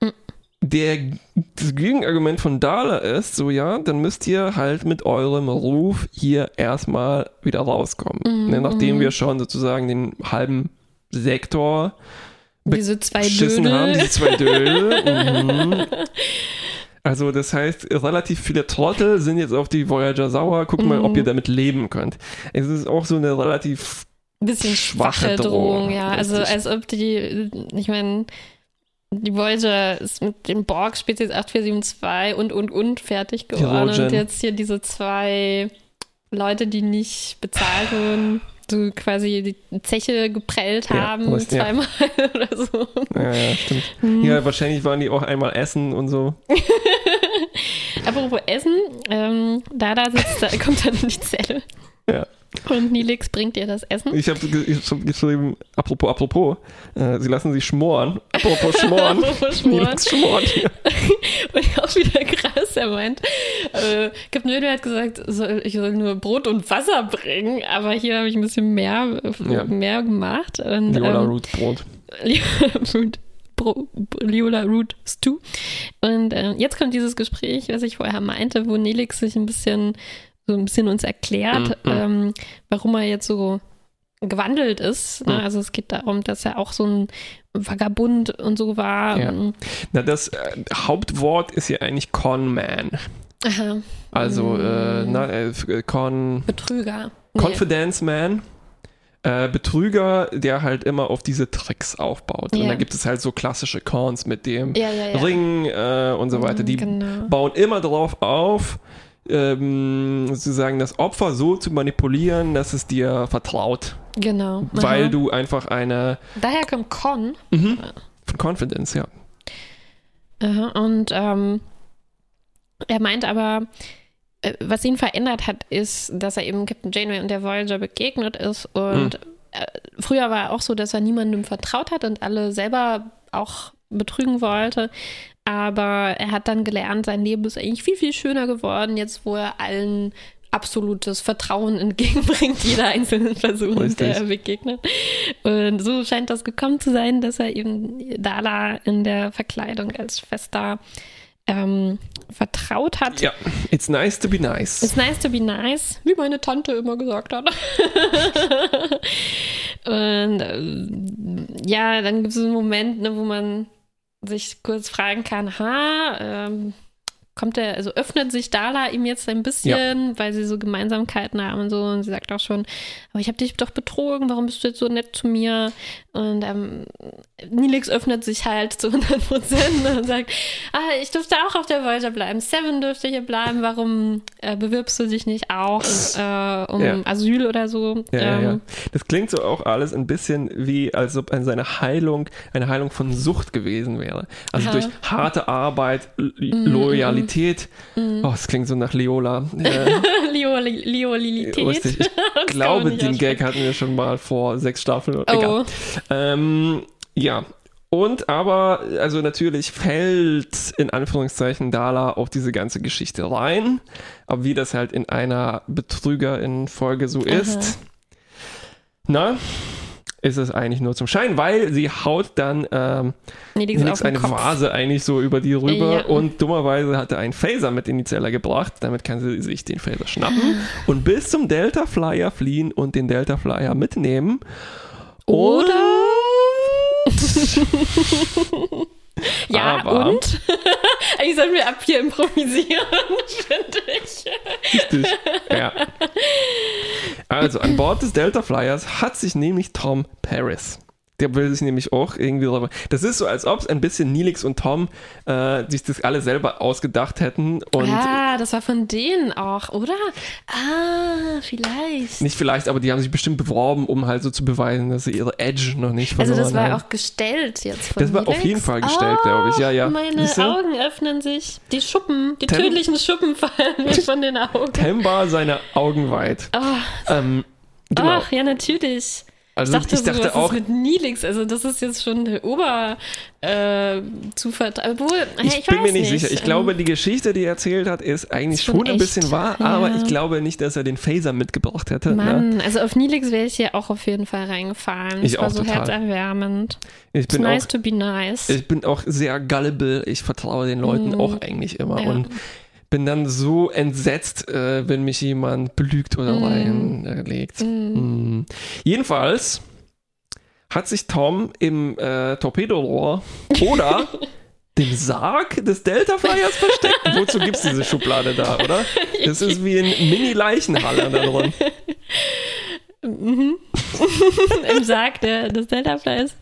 Mhm. Der, das Gegenargument von Dala ist, so ja, dann müsst ihr halt mit eurem Ruf hier erstmal wieder rauskommen. Mhm. Ne, nachdem wir schon sozusagen den halben Sektor diese zwei Dödel. haben, diese zwei Dödel. (laughs) mhm. Also das heißt, relativ viele Trottel sind jetzt auf die Voyager sauer. Guckt mhm. mal, ob mhm. ihr damit leben könnt. Es ist auch so eine relativ bisschen schwache Drohung, Drohung ja. Also als ob die, ich meine, die Voyager ist mit dem Borg Spezies 8472 und und und fertig geworden. Und jetzt hier diese zwei Leute, die nicht bezahlt wurden so quasi die Zeche geprellt haben, ja, zweimal ja. (laughs) oder so. Ja, ja, stimmt. Hm. Ja, wahrscheinlich waren die auch einmal essen und so. (laughs) Apropos Essen, ähm, Dada sitzt, da kommt dann in die Zelle. Ja. Und Nilix bringt ihr das Essen. Ich habe hab geschrieben, apropos, apropos, äh, sie lassen sich schmoren. Apropos schmoren. (laughs) apropos schmoren. Nilix schmort hier. Und auch wieder krass, er meint, äh, Captain Nödel hat gesagt, soll, ich soll nur Brot und Wasser bringen, aber hier habe ich ein bisschen mehr, ja. mehr gemacht. Und, Liola ähm, Root Brot. (laughs) Liola Root Stew. Und äh, jetzt kommt dieses Gespräch, was ich vorher meinte, wo Nelix sich ein bisschen so ein bisschen uns erklärt, mhm. ähm, warum er jetzt so gewandelt ist. Ne? Mhm. Also es geht darum, dass er auch so ein Vagabund und so war. Ja. Na, das äh, Hauptwort ist ja eigentlich Conman. Aha. Also, äh, na, äh, Con. Betrüger. Confidence nee. Man. Äh, Betrüger, der halt immer auf diese Tricks aufbaut. Ja. Und da gibt es halt so klassische Cons mit dem ja, ja, Ring äh, und so weiter. Die genau. bauen immer darauf auf, ähm, sozusagen das Opfer so zu manipulieren, dass es dir vertraut. Genau. Weil Aha. du einfach eine. Daher kommt Con. Mhm. Von Confidence, ja. Aha. Und ähm, er meint aber, äh, was ihn verändert hat, ist, dass er eben Captain Janeway und der Voyager begegnet ist. Und mhm. äh, früher war er auch so, dass er niemandem vertraut hat und alle selber auch betrügen wollte. Aber er hat dann gelernt, sein Leben ist eigentlich viel, viel schöner geworden, jetzt wo er allen absolutes Vertrauen (laughs) entgegenbringt, jeder einzelnen Person, Richtig. der er begegnet. Und so scheint das gekommen zu sein, dass er eben Dala in der Verkleidung als Schwester ähm, vertraut hat. Ja, it's nice to be nice. It's nice to be nice, wie meine Tante immer gesagt hat. (laughs) Und äh, ja, dann gibt es einen Moment, ne, wo man sich kurz fragen kann, ha, ähm, kommt er, also öffnet sich Dala ihm jetzt ein bisschen, ja. weil sie so Gemeinsamkeiten haben und so. Und sie sagt auch schon, aber ich habe dich doch betrogen, warum bist du jetzt so nett zu mir? Und ähm, Nilix öffnet sich halt zu 100 Prozent und sagt, ah, ich durfte auch auf der Voyager bleiben, Seven dürfte hier bleiben, warum äh, bewirbst du dich nicht auch äh, um ja. Asyl oder so? Ja, ähm, ja, Das klingt so auch alles ein bisschen wie, als ob seine Heilung eine Heilung von Sucht gewesen wäre. Also durch harte Arbeit, mhm, Loyalität, Leolität. Mhm. Oh, das klingt so nach Leola. Äh, (laughs) Leolilität. Ich (laughs) glaube, den Gag hatten wir schon mal vor sechs Staffeln. Oh. Egal. Ähm, ja. Und aber, also natürlich fällt in Anführungszeichen Dala auf diese ganze Geschichte rein. Aber wie das halt in einer Betrügerin-Folge so ist. Na, ist es eigentlich nur zum Schein, weil sie haut dann ähm, nee, eine Kopf. Vase eigentlich so über die rüber ja. und dummerweise hat er einen Phaser mit in die Zelle gebracht. Damit kann sie sich den Phaser schnappen und bis zum Delta Flyer fliehen und den Delta Flyer mitnehmen. Oder? (laughs) Ja, Aber, und? (laughs) Eigentlich sollten wir ab hier improvisieren, (laughs) finde ich. Richtig, ja. Also, an Bord des Delta Flyers hat sich nämlich Tom Paris der will sich nämlich auch irgendwie darüber. Das ist so, als ob es ein bisschen Nilix und Tom äh, sich das alle selber ausgedacht hätten. Und ah, das war von denen auch, oder? Ah, vielleicht. Nicht vielleicht, aber die haben sich bestimmt beworben, um halt so zu beweisen, dass sie ihre Edge noch nicht verloren haben. Also das war haben. auch gestellt jetzt von Das war Nilix? auf jeden Fall gestellt, oh, glaube ich. Ja, ja. Meine Augen öffnen sich. Die Schuppen, die Tem tödlichen Schuppen fallen mir von den Augen. Temba seine Augen weit. Oh. Ähm, genau. Ach, ja, natürlich. Also ich dachte, ich dachte so, was auch, mit Nilix, also das ist jetzt schon Ober äh, Obwohl, ich, ich bin mir nicht, sicher. Ich ähm, glaube, die Geschichte, die er erzählt hat, ist eigentlich ist schon, schon ein bisschen wahr, ja. aber ich glaube nicht, dass er den Phaser mitgebracht hätte. Ne? Mann, ne? also auf Nilix wäre ich hier auch auf jeden Fall reingefallen. Ich das war auch so total. herzerwärmend. Ich bin nice auch, to be nice. Ich bin auch sehr gullible. Ich vertraue den Leuten mm. auch eigentlich immer ja. und bin dann so entsetzt, äh, wenn mich jemand belügt oder mm. reinlegt. Mm. Mm. Jedenfalls hat sich Tom im äh, Torpedorohr oder (laughs) dem Sarg des Delta Flyers versteckt. (laughs) Wozu gibt es diese Schublade da, oder? Das ist wie ein Mini-Leichenhaller da drin. (laughs) Mhm. (laughs) Im Sarg der, des Delta-Flies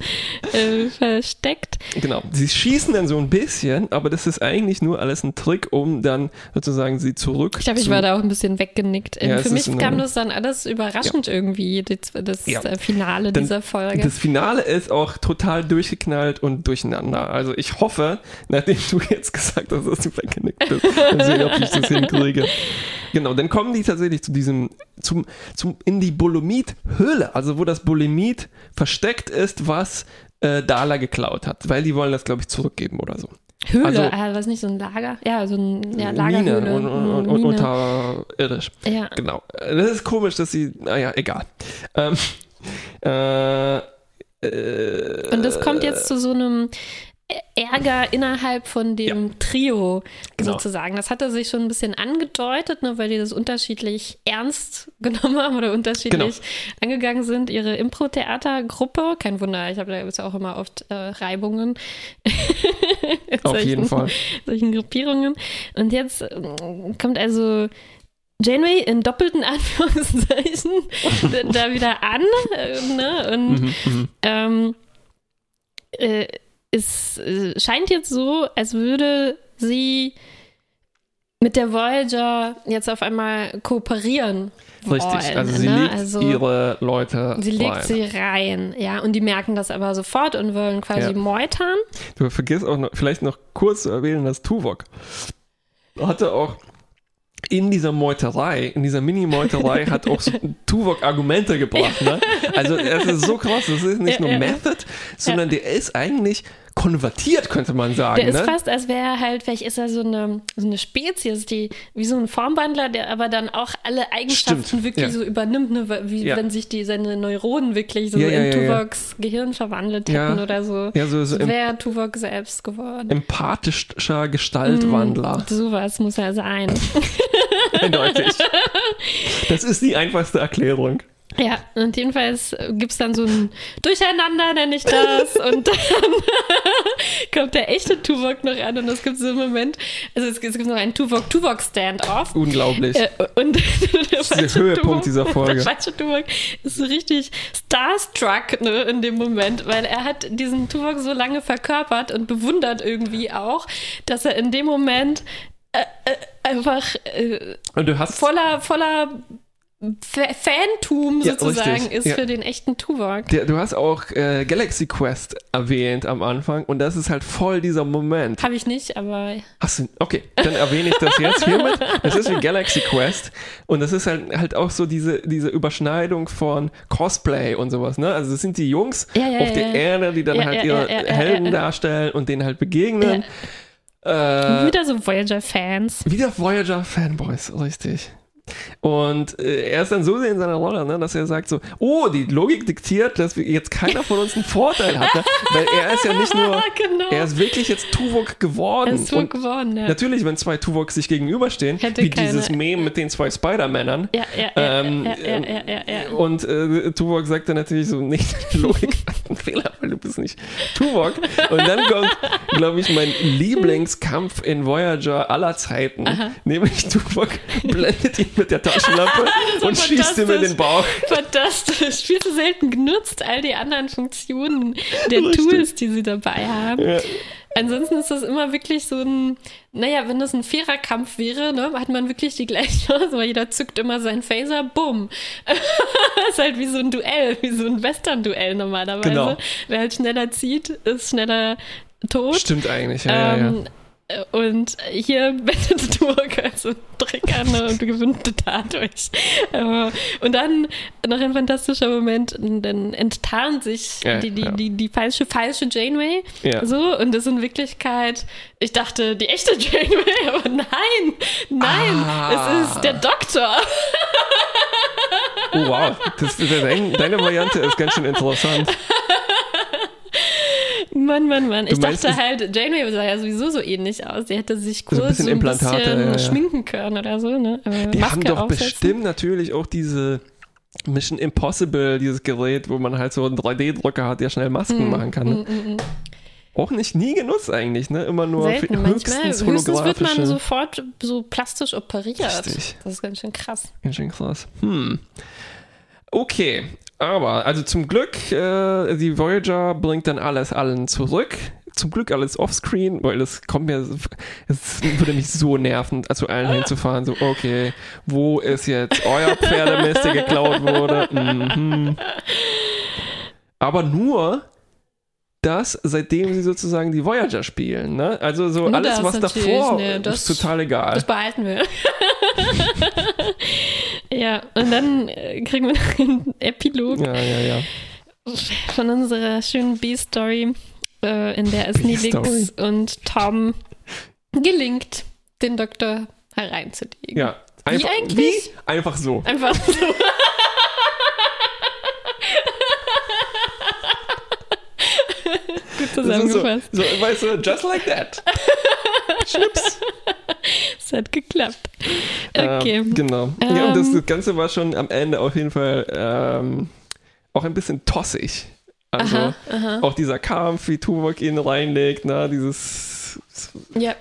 äh, versteckt. Genau. Sie schießen dann so ein bisschen, aber das ist eigentlich nur alles ein Trick, um dann sozusagen sie zurück. Ich glaube, ich war da auch ein bisschen weggenickt. Ja, Für mich kam das dann alles überraschend ja. irgendwie, das, das ja. Finale dann, dieser Folge. Das Finale ist auch total durchgeknallt und durcheinander. Also ich hoffe, nachdem du jetzt gesagt hast, dass du weggenickt bist, dann sehen, ob ich das hinkriege. (laughs) Genau, dann kommen die tatsächlich zu diesem, zum, zum, in die Bulimit-Höhle, also wo das Bulimit versteckt ist, was äh, Dala geklaut hat, weil die wollen das, glaube ich, zurückgeben oder so. Höhle, also, äh, was nicht so ein Lager? Ja, so ein ja, Lagerhöhle. Mine und, und, und, unterirdisch. Ja. Genau. Das ist komisch, dass sie, naja, egal. Ähm, äh, äh, und das kommt jetzt zu so einem Ärger innerhalb von dem ja. Trio genau. sozusagen. Das hatte sich schon ein bisschen angedeutet, ne, weil die das unterschiedlich ernst (laughs) genommen haben oder unterschiedlich genau. angegangen sind. Ihre Impro-Theater-Gruppe, kein Wunder, ich habe da jetzt auch immer oft äh, Reibungen. (laughs) Auf solchen, jeden Fall. Solchen Gruppierungen. Und jetzt äh, kommt also Janeway in doppelten (laughs) Anführungszeichen da wieder an. Äh, ne? Und mhm, mhm. ähm, äh, es äh, scheint jetzt so, als würde sie mit der Voyager jetzt auf einmal kooperieren. Richtig, wollen, also sie ne? legt also, ihre Leute Sie legt rein. sie rein, ja, und die merken das aber sofort und wollen quasi ja. meutern. Du vergisst auch noch, vielleicht noch kurz zu erwähnen, dass Tuvok hatte auch in dieser Meuterei, in dieser Mini-Meuterei (laughs) hat auch so Tuvok Argumente gebracht. Ne? Also es ist so krass, das ist nicht ja, nur ja. Method, sondern der ist eigentlich konvertiert, könnte man sagen. Der ne? ist fast, als wäre er halt, vielleicht ist er so eine, so eine Spezies, die wie so ein Formwandler, der aber dann auch alle Eigenschaften Stimmt, wirklich ja. so übernimmt, ne? wie ja. wenn sich die seine Neuronen wirklich so ja, in Tuvoks Gehirn verwandelt hätten oder so. Ja, so, so, so wäre Tuvok selbst geworden. Empathischer Gestaltwandler. Mm, sowas muss er sein. (laughs) Eindeutig. (laughs) Das ist die einfachste Erklärung. Ja, und jedenfalls gibt es dann so ein Durcheinander, nenne ich das. (laughs) und dann (laughs) kommt der echte Tuvok noch an und es gibt so einen Moment, also es, gibt noch einen Tuvok-Tuvok-Standoff. Unglaublich. Äh, und (laughs) das ist der Höhepunkt Tuvok, dieser Folge. Der falsche Tuvok ist so richtig starstruck ne, in dem Moment, weil er hat diesen Tuvok so lange verkörpert und bewundert irgendwie auch, dass er in dem Moment äh, äh, einfach äh, voller, voller Fantum ja, sozusagen richtig. ist ja. für den echten Tuvok. du hast auch äh, Galaxy Quest erwähnt am Anfang und das ist halt voll dieser Moment. Habe ich nicht, aber. Achso, okay, dann erwähne ich das jetzt hiermit. (laughs) Es ist wie Galaxy Quest und das ist halt, halt auch so diese, diese Überschneidung von Cosplay und sowas, ne? Also, das sind die Jungs ja, auf der Erde, die dann halt ihre Helden darstellen und denen halt begegnen. Äh, wieder so Voyager-Fans. Wieder Voyager-Fanboys, richtig. Und äh, er ist dann so sehr in seiner Rolle, ne, dass er sagt so, oh, die Logik diktiert, dass jetzt keiner von uns einen Vorteil hat. Ne? Weil er ist ja nicht nur, (laughs) genau. er ist wirklich jetzt Tuvok geworden. Er ist Tuvok geworden, ja. Natürlich, wenn zwei Tuvoks sich gegenüberstehen, Hätte wie keine... dieses Meme mit den zwei Spider-Männern. Ja, ja, ähm, ja, ja, ja, ja, ja, Und äh, Tuvok sagt dann natürlich so, nicht, Logik hat einen Fehler, du bist nicht Tuvok. Und dann kommt, glaube ich, mein Lieblingskampf in Voyager aller Zeiten, Aha. nämlich Tuvok blendet ihn mit der Taschenlampe (laughs) und schießt ihm in den Bauch. Fantastisch. Viel zu selten genutzt, all die anderen Funktionen der Richtig. Tools, die sie dabei haben. Ja. Ansonsten ist das immer wirklich so ein, naja, wenn das ein fairer Kampf wäre, ne, hat man wirklich die gleiche Chance, weil jeder zückt immer seinen Phaser, bumm. (laughs) ist halt wie so ein Duell, wie so ein Western-Duell normalerweise. Genau. Wer halt schneller zieht, ist schneller tot. Stimmt eigentlich, ja, ähm, ja, ja. Und hier (laughs) bettet Turk also Trick an und gewinnt dadurch. Und dann noch ein fantastischer Moment, dann enttarnt sich ja, die, die, ja. die, die, falsche, falsche Janeway. Ja. So, und das ist in Wirklichkeit, ich dachte, die echte Janeway, (laughs) aber nein, nein, ah. es ist der Doktor. Oh wow, das, deine Variante ist ganz schön interessant. (laughs) Mann, Mann, Mann. Ich dachte halt, Janeway sah ja sowieso so ähnlich aus. Die hätte sich kurz so ein bisschen, so ein bisschen ja, ja. schminken können oder so. Ne? die Maske haben doch aufsetzen. bestimmt natürlich auch diese Mission Impossible, dieses Gerät, wo man halt so einen 3D-Drucker hat, der schnell Masken mm, machen kann. Ne? Mm, mm, auch nicht nie genutzt eigentlich, ne? Immer nur Selten, höchstens manchmal. Höchstens wird man sofort so plastisch operiert. Richtig. Das ist ganz schön krass. Ganz schön krass. Hm. Okay, aber, also zum Glück, äh, die Voyager bringt dann alles allen zurück. Zum Glück alles offscreen, weil es kommt mir, es würde mich so nerven, zu allen hinzufahren. So, okay, wo ist jetzt euer Pferdemist, der geklaut wurde? Mhm. Aber nur, das, seitdem sie sozusagen die Voyager spielen. Ne? Also so Nur alles, was davor nee, das, ist total egal. Das behalten wir. (laughs) ja, und dann äh, kriegen wir noch einen Epilog ja, ja, ja. von unserer schönen B-Story, äh, in der es Nilix und Tom gelingt, den Doktor hereinzulegen. Ja, einfach, wie eigentlich? Wie? Einfach so. Einfach so. Gut zusammengefasst. So, so, weißt du, just like that. Schnips. (laughs) Es hat geklappt. Okay. Ähm, genau. Ähm, ja, und das, das, Ganze war schon am Ende auf jeden Fall ähm, auch ein bisschen tossig. Also aha, aha. auch dieser Kampf, wie Tuvok ihn reinlegt, na, dieses ja.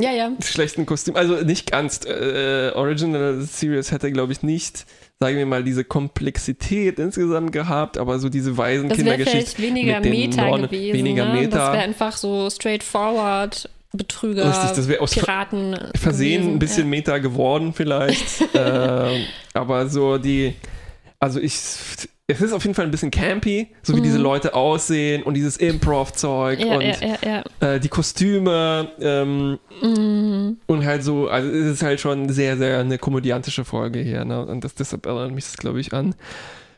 Ja, ja. schlechten Kostüm. Also nicht ganz. Äh, Original Series hätte, glaube ich, nicht sagen wir mal, diese Komplexität insgesamt gehabt, aber so diese weisen das Kindergeschichte. weniger Meta gewesen. Weniger ne? Meta. Das wäre einfach so straightforward. Betrüger, Richtig, das wäre aus Piraten. Versehen gewesen. ein bisschen ja. Meta geworden, vielleicht. (laughs) äh, aber so die, also ich, es ist auf jeden Fall ein bisschen campy, so wie mhm. diese Leute aussehen und dieses Improv-Zeug ja, und ja, äh, die Kostüme ähm, mhm. und halt so, also es ist halt schon sehr, sehr eine komödiantische Folge hier, ne? Und das, deshalb erinnert mich das, glaube ich, an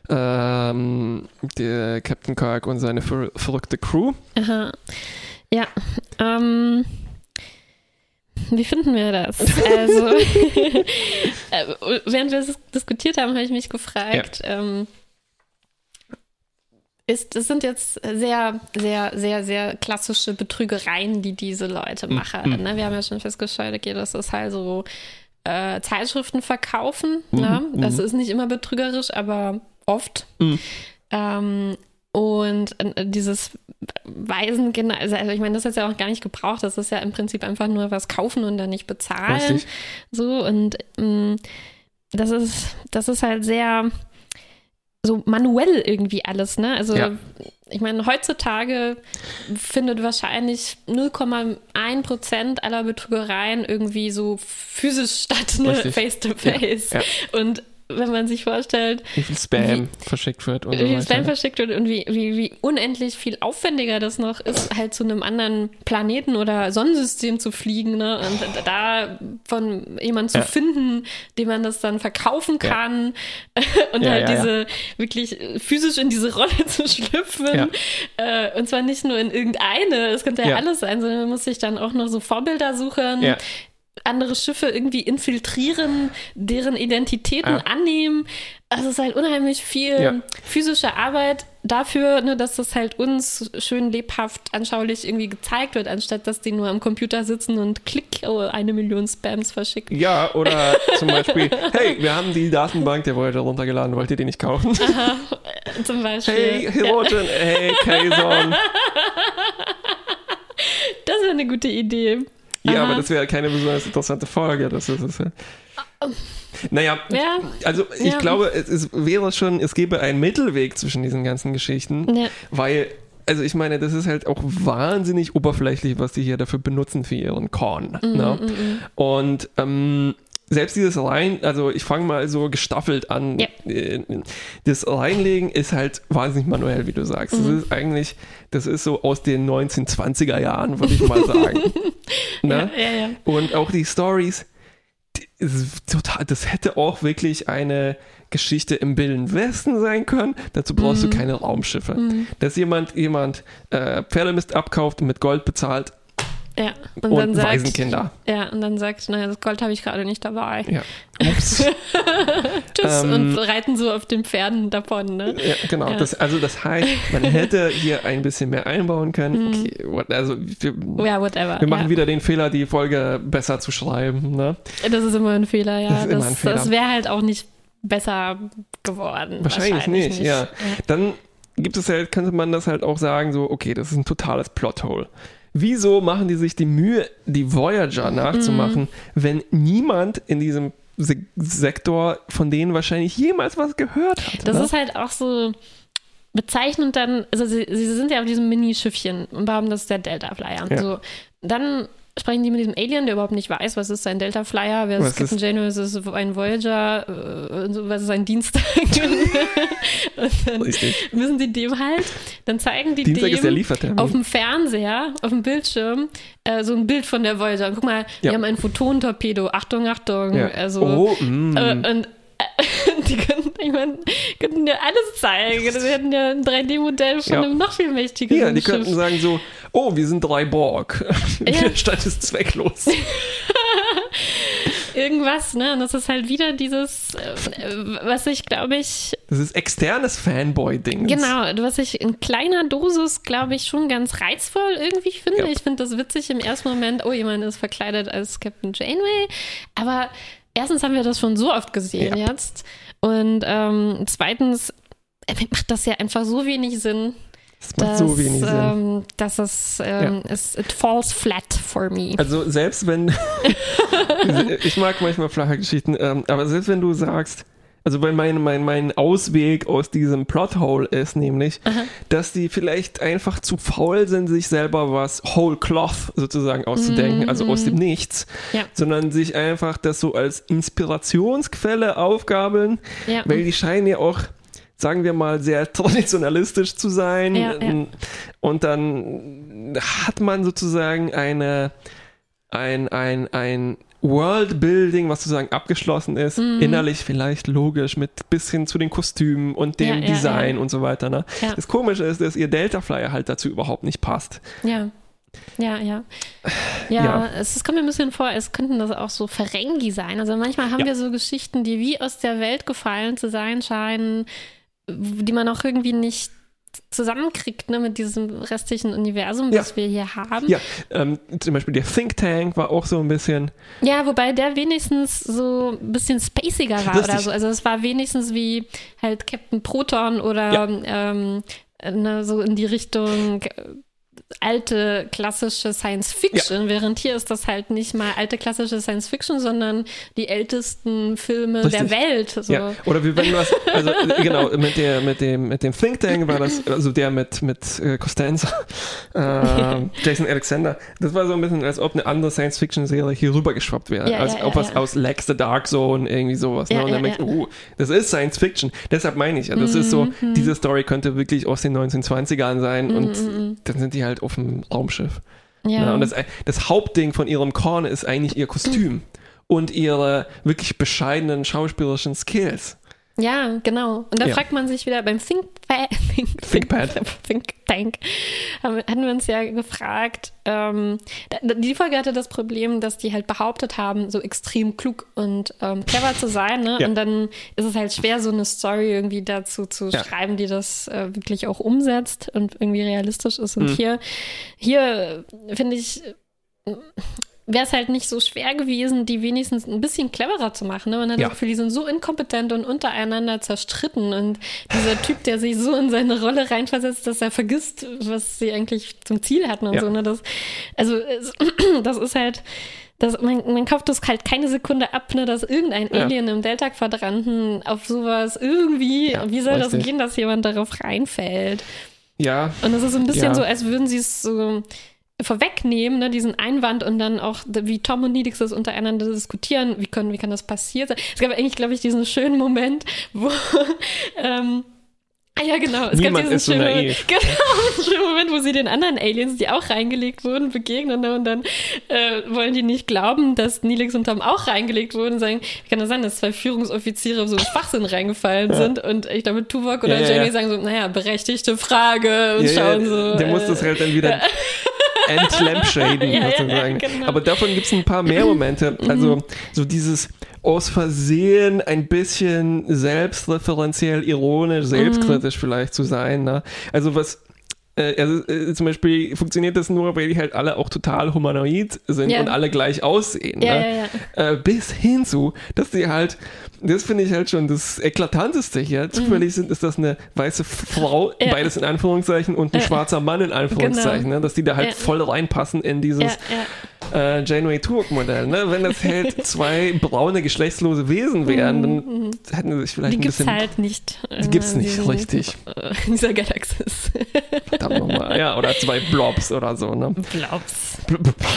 ähm, der Captain Kirk und seine ver verrückte Crew. Aha. Ja, ähm, wie finden wir das? Also, (laughs) äh, während wir es diskutiert haben, habe ich mich gefragt, ja. ähm, ist, das sind jetzt sehr, sehr, sehr, sehr klassische Betrügereien, die diese Leute hm, machen. Mhm. Ne? Wir haben ja schon festgestellt, okay, das ist halt so äh, Zeitschriften verkaufen. Mhm, Ne? Das mhm. ist nicht immer betrügerisch, aber oft. Mhm. Ähm, und äh, dieses Waisenkinder, also, also ich meine, das ist ja auch gar nicht gebraucht, das ist ja im Prinzip einfach nur was kaufen und dann nicht bezahlen. Richtig. So, und ähm, das ist, das ist halt sehr so manuell irgendwie alles, ne? Also Ja. ich meine, heutzutage findet wahrscheinlich 0,1 Prozent aller Betrügereien irgendwie so physisch statt, ne? Richtig. Face to face. Ja, Und wenn man sich vorstellt, Wie viel Spam verschickt wird und wie viel. Spam verschickt wird und wie, wie, wie unendlich viel aufwendiger das noch ist, halt zu einem anderen Planeten oder Sonnensystem zu fliegen ne? und da von jemandem zu Ja. finden, dem man das dann verkaufen Ja. kann (laughs) und Ja, halt ja, ja. diese wirklich physisch in diese Rolle (laughs) zu schlüpfen. Äh, und zwar nicht nur in irgendeine, es könnte ja, alles sein, sondern man muss sich dann auch noch so Vorbilder suchen. Andere Schiffe irgendwie infiltrieren, deren Identitäten Ja. annehmen. Also es ist halt unheimlich viel Ja. physische Arbeit dafür, ne, dass das halt uns schön lebhaft, anschaulich irgendwie gezeigt wird, anstatt dass die nur am Computer sitzen und klick, oh, eine Million Spams verschicken. Ja, oder (laughs) zum Beispiel, hey, wir haben die Datenbank der Voyager runtergeladen, wollt ihr die nicht kaufen? Äh, Zum Beispiel. Hey, Herogen, hey, Kazon. (laughs) Das wäre eine gute Idee. Ja, aber das wäre keine besonders interessante Folge. Das ist es. Naja, Ja. also ich Ja. glaube, es, es wäre schon, es gäbe einen Mittelweg zwischen diesen ganzen Geschichten, Ja. weil, also ich meine, das ist halt auch wahnsinnig oberflächlich, was die hier dafür benutzen für ihren Korn. Mhm, ne? Und ähm, selbst dieses Rein, also ich fange mal so gestaffelt an. Ja. Äh, Das Reinlegen ist halt wahnsinnig manuell, wie du sagst. Mhm. Das ist eigentlich, das ist so aus den 1920er Jahren, würde ich mal (laughs) sagen. (laughs) ne? Ja, ja, ja. Und auch die Stories, total, das hätte auch wirklich eine Geschichte im Wilden Westen sein können. Dazu brauchst Mhm. du keine Raumschiffe. Dass jemand, jemand äh, Pferdemist abkauft und mit Gold bezahlt ja. Und, und, dann sagt, Waisenkinder. ja, und dann sagt, naja, das Gold habe ich gerade nicht dabei. Ja. Ups. (laughs) Tschüss. Ähm, und reiten so auf den Pferden davon, ne? ja, genau. Ja. Das, also das heißt, man hätte hier ein bisschen mehr einbauen können. Okay, what, also wir, Ja, whatever. wir machen Mhm. ja. wieder den Fehler, die Folge besser zu schreiben. Ne? Das ist immer ein Fehler, ja. Das Das, Fehler. das wäre halt auch nicht besser geworden. Wahrscheinlich, nicht, ja. Dann gibt es halt, könnte man das halt auch sagen, so, okay, das ist ein totales Plothole. Wieso machen die sich die Mühe, die Voyager nachzumachen, wenn niemand in diesem Se Sektor von denen wahrscheinlich jemals was gehört hat? Das ne? ist halt auch so bezeichnend dann, also sie, sie sind ja auf diesem Mini-Schiffchen und haben das ist der Delta Flyer. Ja. So, dann sprechen die mit diesem Alien, der überhaupt nicht weiß, was ist sein Delta Flyer, wer Was ist Captain ist- Janeway, was ist ein Voyager, äh, was ist ein Dienstag. (laughs) und dann Richtig. müssen die dem halt, dann zeigen die Dienstag dem auf dem Fernseher, auf dem Bildschirm, äh, so ein Bild von der Voyager. Und guck mal, wir Ja. haben ein Photonentorpedo. Achtung, Achtung. ja. Also, oh, mm. äh, und (laughs) die könnten, ich meine, könnten ja alles zeigen. Sie hätten ja ein 3D-Modell von Ja. einem noch viel mächtigeren ja, die Schiff. könnten sagen so, oh, wir sind drei Borg. (laughs) Ja. Die Stadt ist zwecklos. (laughs) Irgendwas, ne? Und das ist halt wieder dieses, äh, was ich, glaube ich, Das ist externes Fanboy-Ding. Genau, was ich in kleiner Dosis, glaube ich, schon ganz reizvoll irgendwie finde. Ja. Ich finde das witzig im ersten Moment, oh, jemand ist verkleidet als Captain Janeway. Aber erstens haben wir das schon so oft gesehen Ja. jetzt. Und ähm, zweitens äh, macht das ja einfach so wenig Sinn. Das macht dass, so wenig Sinn. Ähm, dass es, ähm, es it falls flat for me. Also selbst wenn, (laughs) ich mag manchmal flache Geschichten, ähm, aber selbst wenn du sagst, also weil mein, mein, mein Ausweg aus diesem Plothole ist nämlich, dass die vielleicht einfach zu faul sind, sich selber was whole cloth sozusagen auszudenken, also aus dem Nichts, Mhm, Ja. sondern sich einfach das so als Inspirationsquelle aufgabeln, Ja. weil die scheinen ja auch sagen wir mal, sehr (laughs) traditionalistisch zu sein. Ja, ja. Und dann hat man sozusagen eine, ein, ein, ein Worldbuilding, was sozusagen abgeschlossen ist, Mhm. innerlich vielleicht logisch, mit bis hin zu den Kostümen und dem Ja, Design und so weiter. Ne? Das Komische ist, dass ihr Delta Flyer halt dazu überhaupt nicht passt. Ja. Ja, ja. Ja, Ja. Es, es kommt mir ein bisschen vor, es könnten das auch so Ferengi sein. Also manchmal haben Ja. wir so Geschichten, die wie aus der Welt gefallen zu sein scheinen, die man auch irgendwie nicht zusammenkriegt, ne, mit diesem restlichen Universum, das Ja. wir hier haben. Ja, ähm, zum Beispiel der Think Tank war auch so ein bisschen. Ja, wobei der wenigstens so ein bisschen spaciger war Richtig. oder so. Also es war wenigstens wie halt Captain Proton oder Ja. ähm, ne, so in die Richtung äh, alte klassische Science Fiction, während hier ist das halt nicht mal alte klassische Science Fiction, sondern die ältesten Filme Richtig. der Welt. So. Ja. Oder wie wenn was, also äh, genau, mit, der, mit, dem, mit dem Think Tank war das, also der mit, mit äh, Costanza, (laughs) äh, Jason Alexander, das war so ein bisschen, als ob eine andere Science-Fiction-Serie hier rübergeschwappt wäre. Ja, als ja, ob ja, was ja. aus Lex the Dark Zone, irgendwie sowas. Ja, ne? Und dann ja, ja. oh, das ist Science-Fiction. Deshalb meine ich ja, das ist so, Mhm. diese Story könnte wirklich aus den 1920ern sein und dann sind die halt auf dem Raumschiff. Ja. Ja, und das, das Hauptding von ihrem Korn ist eigentlich ihr Kostüm und ihre wirklich bescheidenen schauspielerischen Skills. Ja, genau. Und da Ja. fragt man sich wieder beim Think, (laughs) Think, ThinkPad. (laughs) Think Tank, hatten wir uns ja gefragt, ähm, die Folge hatte das Problem, dass die halt behauptet haben, so extrem klug und ähm, clever zu sein. Ne? Ja. Und dann ist es halt schwer, so eine Story irgendwie dazu zu Ja. schreiben, die das äh, wirklich auch umsetzt und irgendwie realistisch ist. Mhm. Und hier, hier äh, finde ich, wäre es halt nicht so schwer gewesen, die wenigstens ein bisschen cleverer zu machen. Ne? Man hat Ja. das Gefühl, die sind so inkompetent und untereinander zerstritten. Und dieser Typ, der sich so in seine Rolle reinversetzt, dass er vergisst, was sie eigentlich zum Ziel hatten und Ja. so. Ne? Das, also (clears throat) das ist halt. Das, man, man kauft das halt keine Sekunde ab, ne, dass irgendein Ja. Alien im Delta-Quadranten auf sowas irgendwie, Ja, wie soll das gehen, dass jemand darauf reinfällt? Ja, Und es ist ein bisschen so, als würden sie es so vorwegnehmen, ne, diesen Einwand und dann auch, wie Tom und Nidix das untereinander diskutieren, wie, können, wie kann das passiert sein. Es gab eigentlich, glaube ich, diesen schönen Moment, wo (laughs) ähm, Ah ja, genau. Es Niemand gab diesen ist so schönen, naiv. (laughs) Genau, schönen Moment, wo sie den anderen Aliens, die auch reingelegt wurden, begegnen ne? und dann äh, wollen die nicht glauben, dass Nilix und Tom auch reingelegt wurden und sagen, wie kann das sein, dass zwei Führungsoffiziere so in Schwachsinn reingefallen sind und ich glaube Tuvok oder Ja, ja, Jamie ja. sagen so, naja, berechtigte Frage und ja, schauen ja, so. der muss äh, das halt dann wieder (laughs) entlampshaden, Ja, sozusagen. ja, genau. Aber davon gibt es ein paar mehr Momente. Also so dieses aus Versehen ein bisschen selbstreferenziell, ironisch, selbstkritisch vielleicht zu sein. Ne? Also was äh, also, äh, zum Beispiel funktioniert das nur, weil die halt alle auch total humanoid sind Ja. und alle gleich aussehen. Ja, ne? ja. Äh, bis hin zu, dass die halt, das finde ich halt schon das Eklatanteste hier. Zufällig sind, ist das eine weiße Frau, Mhm. Ja. beides in Anführungszeichen, und ein Ja. schwarzer Mann in Anführungszeichen, Genau. ne? dass die da halt Ja. voll reinpassen in dieses äh, Janeway Turok Modell. Ne? Wenn das halt (laughs) zwei braune, geschlechtslose Wesen wären, dann hätten sie sich vielleicht Mhm, Die ein gibt's bisschen. halt nicht. Die gibt's in nicht, diesem- richtig. äh, (laughs) In dieser Galaxis. Verdammt nochmal. Ja, oder zwei Blobs oder so. Ne? Blobs.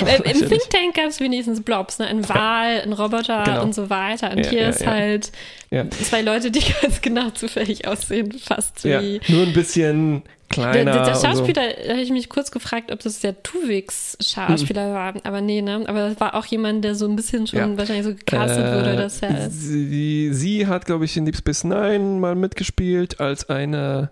Äh, Im Think Tank gab es wenigstens Blobs, ne? Ein Wal, ein Roboter Genau. und so weiter. Und hier ist ja. Halt Ja. zwei Leute, die (laughs) ganz genau zufällig aussehen, fast Ja, wie. nur ein bisschen kleiner. der, der und so. Schauspieler, da habe ich mich kurz gefragt, ob das der Tuviks Schauspieler war, aber nee, ne? Aber das war auch jemand, der so ein bisschen schon Ja. wahrscheinlich so gecastet wurde, dass er. Äh, sie, sie hat, glaube ich, in Deep Space Nine mal mitgespielt als eine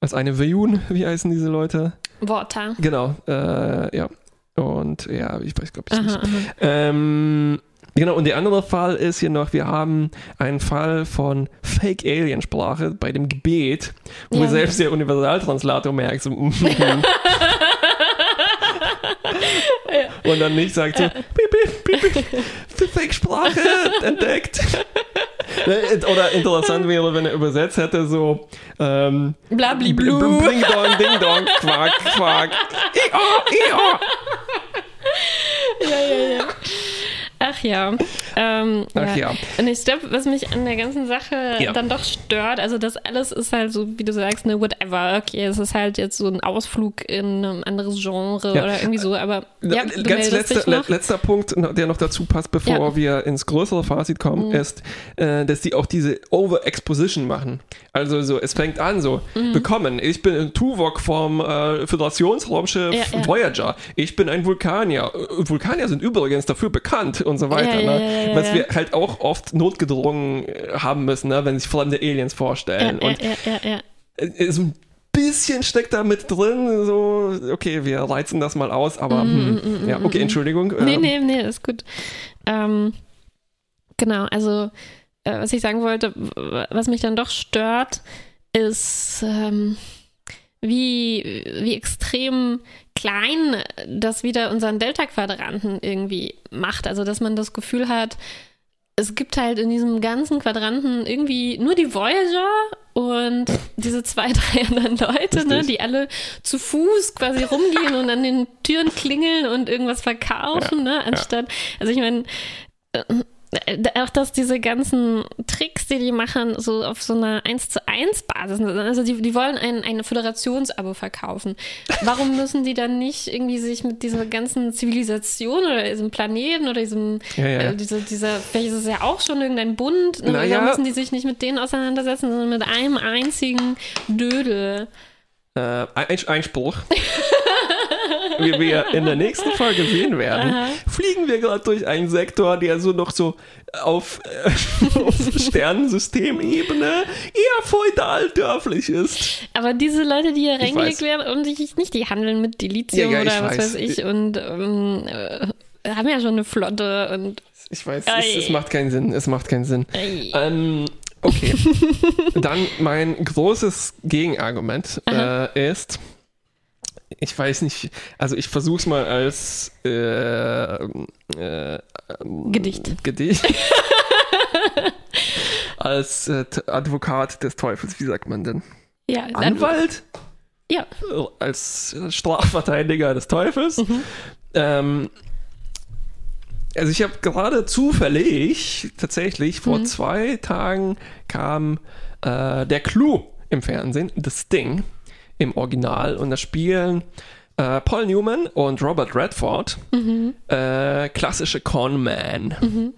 als eine Veyun, (laughs) wie heißen diese Leute? Worta. Genau, äh, ja. Und ja, ich weiß, glaube ich, nicht. Aha, aha. Ähm, genau, und der andere Fall ist hier noch, wir haben einen Fall von Fake-Alien-Sprache bei dem Gebet, wo Ja. selbst der Universaltranslator merkt, so, mhm. (laughs) und dann nicht sagt so, piep, piep, piep, piep, Fake-Sprache entdeckt. Ne, (laughs) Oder interessant wäre, wenn er übersetzt hätte, so ähm, Blabliblu. Bling dong, ding dong, quack, quack, ia, ia. ja, ja, ja. Ach ja. Ähm, Ach ja. Und ich glaube, was mich an der ganzen Sache Ja. dann doch stört, also das alles ist halt so, wie du sagst, ne, whatever. Okay, es ist halt jetzt so ein Ausflug in ein anderes Genre Ja. oder irgendwie so, aber ja, du Ganz letzter, letzter Punkt, der noch dazu passt, bevor Ja. Mhm. wir ins größere Fazit kommen, ist, äh, dass die auch diese Over-Exposition machen. Also so, es fängt an so, Mhm. willkommen, ich bin ein Tuvok vom äh, Föderationsraumschiff Ja, ja. Voyager. Ich bin ein Vulkanier. Äh, Vulkanier sind übrigens dafür bekannt und so weiter. Ja, ne? Was wir halt auch oft notgedrungen äh, haben müssen, ne? wenn sich fremde Aliens vorstellen. ja, und ja, ja, ja. äh, so ein bisschen steckt da mit drin, so, okay, wir reizen das mal aus, aber hm, ja, okay, Entschuldigung. Mm, Nee, ähm, nee, nee, ist gut. Ähm, genau, also äh, was ich sagen wollte, was mich dann doch stört, ist, ähm, wie, wie extrem klein das wieder unseren Delta-Quadranten irgendwie macht. Also, dass man das Gefühl hat, es gibt halt in diesem ganzen Quadranten irgendwie nur die Voyager und diese zwei, (laughs) drei anderen Leute, ne, die alle zu Fuß quasi rumgehen und an den Türen klingeln und irgendwas verkaufen, ja, ne, anstatt, ja. also ich meine, äh, auch dass diese ganzen Tricks, die die machen, so auf so einer 1 zu 1 Basis sind. Also die, die wollen ein, ein Föderationsabo verkaufen. Warum (laughs) müssen die dann nicht irgendwie sich mit dieser ganzen Zivilisation oder diesem Planeten oder diesem, ja, ja. Äh, diese, dieser, vielleicht ist es ja auch schon irgendein Bund, ne? naja. müssen die sich nicht mit denen auseinandersetzen, sondern mit einem einzigen Dödel? Äh, Einspruch. (laughs) wie wir in der nächsten Folge sehen werden, Aha. fliegen wir gerade durch einen Sektor, der so noch so auf, äh, (laughs) auf Sternensystemebene eher feudal dörflich ist. Aber diese Leute, die hier reingelegt werden, und ich nicht, die handeln mit Delizium ja, ja, oder was weiß ich und ähm, äh, haben ja schon eine Flotte und ich weiß, es, es, macht keinen Sinn. Es macht keinen Sinn. Ähm, okay. (laughs) Dann mein großes Gegenargument äh, ist, ich weiß nicht, also ich versuche es mal als äh, äh, Gedicht. Gedicht. (laughs) als äh, Advokat des Teufels, wie sagt man denn? Ja, Anwalt? Ja. Als Strafverteidiger des Teufels. Mhm. Ähm, also ich habe gerade zufällig, tatsächlich, vor mhm. zwei Tagen kam äh, der Clou im Fernsehen, das Sting im Original und da spielen äh, Paul Newman und Robert Redford mhm. äh, klassische Conman. Mhm.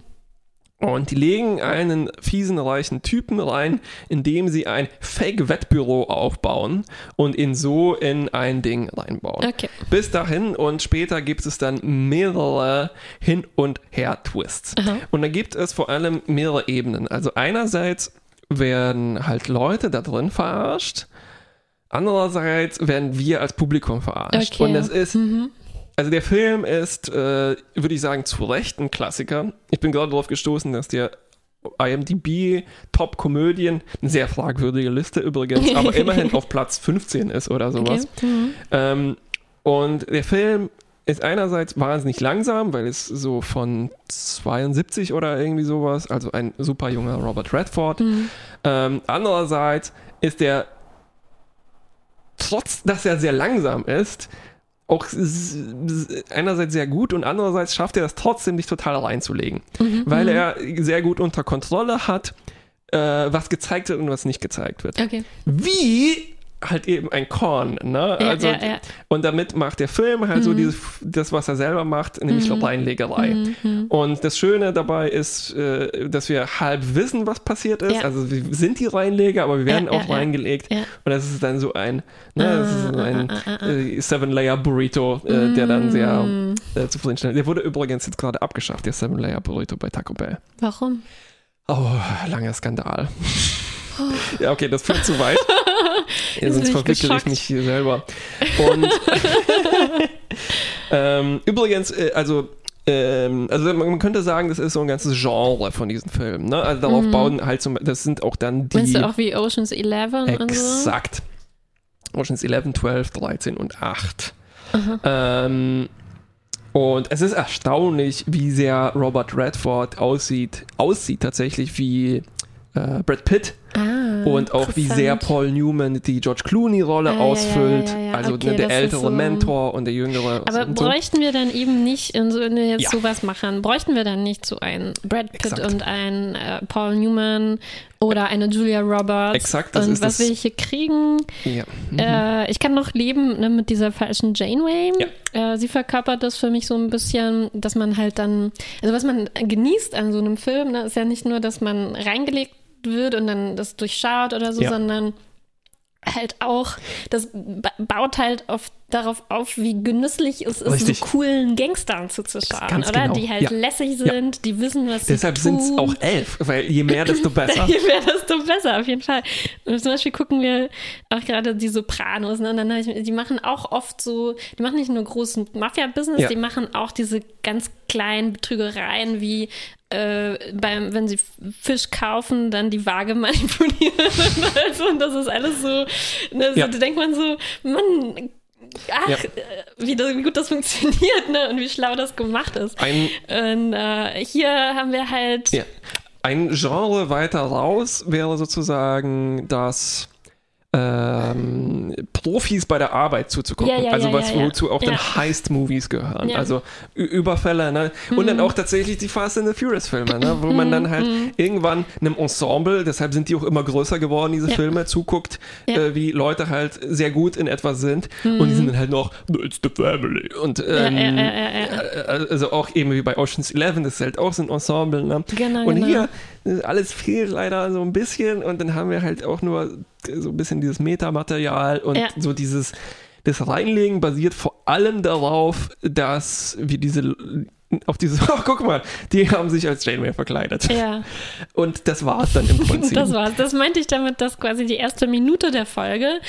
Und die legen einen fiesen, reichen Typen rein, indem sie ein Fake-Wettbüro aufbauen und ihn so in ein Ding reinbauen. Okay. Bis dahin und später gibt es dann mehrere Hin- und Her-Twists. Und da gibt es vor allem mehrere Ebenen. Also einerseits werden halt Leute da drin verarscht Andererseits werden wir als Publikum verarscht. Okay. Und es ist, mhm. also der Film ist, äh, würde ich sagen, zu Recht ein Klassiker. Ich bin gerade darauf gestoßen, dass der IMDb Top Komödien, eine sehr fragwürdige Liste übrigens, (laughs) aber immerhin auf Platz 15 ist oder sowas. Okay. Mhm. Ähm, und der Film ist einerseits wahnsinnig langsam, weil es so von 72 oder irgendwie sowas, also ein super junger Robert Redford. Mhm. Ähm, andererseits ist der trotz dass er sehr langsam ist, auch einerseits sehr gut und andererseits schafft er das trotzdem nicht total reinzulegen, mhm, weil mhm. er sehr gut unter Kontrolle hat, äh, was gezeigt wird und was nicht gezeigt wird. Okay. Wie halt eben ein Korn, ne? Ja, also, ja, ja. Und damit macht der Film halt mhm. so dieses, das, was er selber macht, nämlich mhm. Reinlegerei. Mhm, mhm. Und das Schöne dabei ist, äh, dass wir halb wissen, was passiert ist. Also wir sind die Reinleger, aber wir werden auch reingelegt. Und das ist dann so ein, ne, das ist so ein ah, ah, ah, äh, Seven-Layer-Burrito, äh, der dann sehr mhm. äh, zufriedenstellend Der wurde übrigens jetzt gerade abgeschafft, der Seven-Layer-Burrito bei Taco Bell. Warum? Oh, langer Skandal. (laughs) ja, okay, das führt zu weit. (laughs) Ja, sonst verwickle ich mich hier selber. Und (laughs) ähm, übrigens, äh, also ähm, also man könnte sagen, das ist so ein ganzes Genre von diesen Filmen. Ne? Also darauf mhm. bauen halt zum, das sind auch dann die. Meinst du auch wie Oceans 11 und so? Exakt. Oceans 11, 12, 13 und 8. Ähm, und es ist erstaunlich, wie sehr Robert Redford aussieht, aussieht tatsächlich wie äh, Brad Pitt. Ah, und auch wie sehr Paul Newman die George Clooney-Rolle ah, ausfüllt. Ja, ja, ja, also okay, ne, der ältere so Mentor und der jüngere. Aber bräuchten so. wir dann eben nicht, in so, wenn wir jetzt sowas machen, bräuchten wir dann nicht so einen Brad Pitt Exakt. und einen äh, Paul Newman oder eine Julia Roberts. Exakt, das und ist was das. wir hier kriegen. Ja. Mhm. Äh, ich kann noch leben ne, mit dieser falschen Janeway. Ja. Äh, sie verkörpert das für mich so ein bisschen, dass man halt dann, also was man genießt an so einem Film, ne, ist ja nicht nur, dass man reingelegt wird und dann das durchschaut oder so, ja. sondern halt auch, das baut halt oft darauf auf, wie genüsslich es ist, Richtig. so coolen Gangstern zuzuschauen, oder? Genau. Die halt ja. lässig sind, ja. die wissen, was Deshalb sie tun. sind es auch elf, weil je mehr, desto (laughs) besser. je mehr, desto besser, auf jeden Fall. Und zum Beispiel gucken wir auch gerade die Sopranos, ne? und dann ich, die machen auch oft so, die machen nicht nur großen Mafia-Business, ja. die machen auch diese ganz kleinen Betrügereien wie äh, beim, wenn sie Fisch kaufen, dann die Waage (laughs) manipulieren. also, und das ist alles so, ne, so ja. da denkt man so, Mann, ach, ja. Äh, wie, das, wie, gut das funktioniert ne? und wie schlau das gemacht ist. Ein, und äh, hier haben wir halt. Ja. Ein Genre weiter raus wäre sozusagen das ähm, Profis bei der Arbeit zuzugucken. Ja, ja, also was ja, wozu auch dann Heist-Movies gehören. Also Überfälle, ne? Und mhm. dann auch tatsächlich die Fast and the Furious-Filme, ne? wo man dann halt mhm. irgendwann einem Ensemble, deshalb sind die auch immer größer geworden, diese Filme, zuguckt, äh, wie Leute halt sehr gut in etwas sind mhm. und die sind dann halt noch, it's the family. Und ähm, äh, also auch eben wie bei Ocean's Eleven, das ist halt auch so ein Ensemble. Ne? Genau, und genau. hier alles fehlt leider so ein bisschen und dann haben wir halt auch nur so ein bisschen dieses Metamaterial und ja. so dieses, das Reinlegen basiert vor allem darauf, dass wir diese auf diese, (laughs) oh, guck mal, die haben sich als Janeway verkleidet. Ja. Und das war es dann im (laughs) Prinzip. das war's. Das meinte ich damit, dass quasi die erste Minute der Folge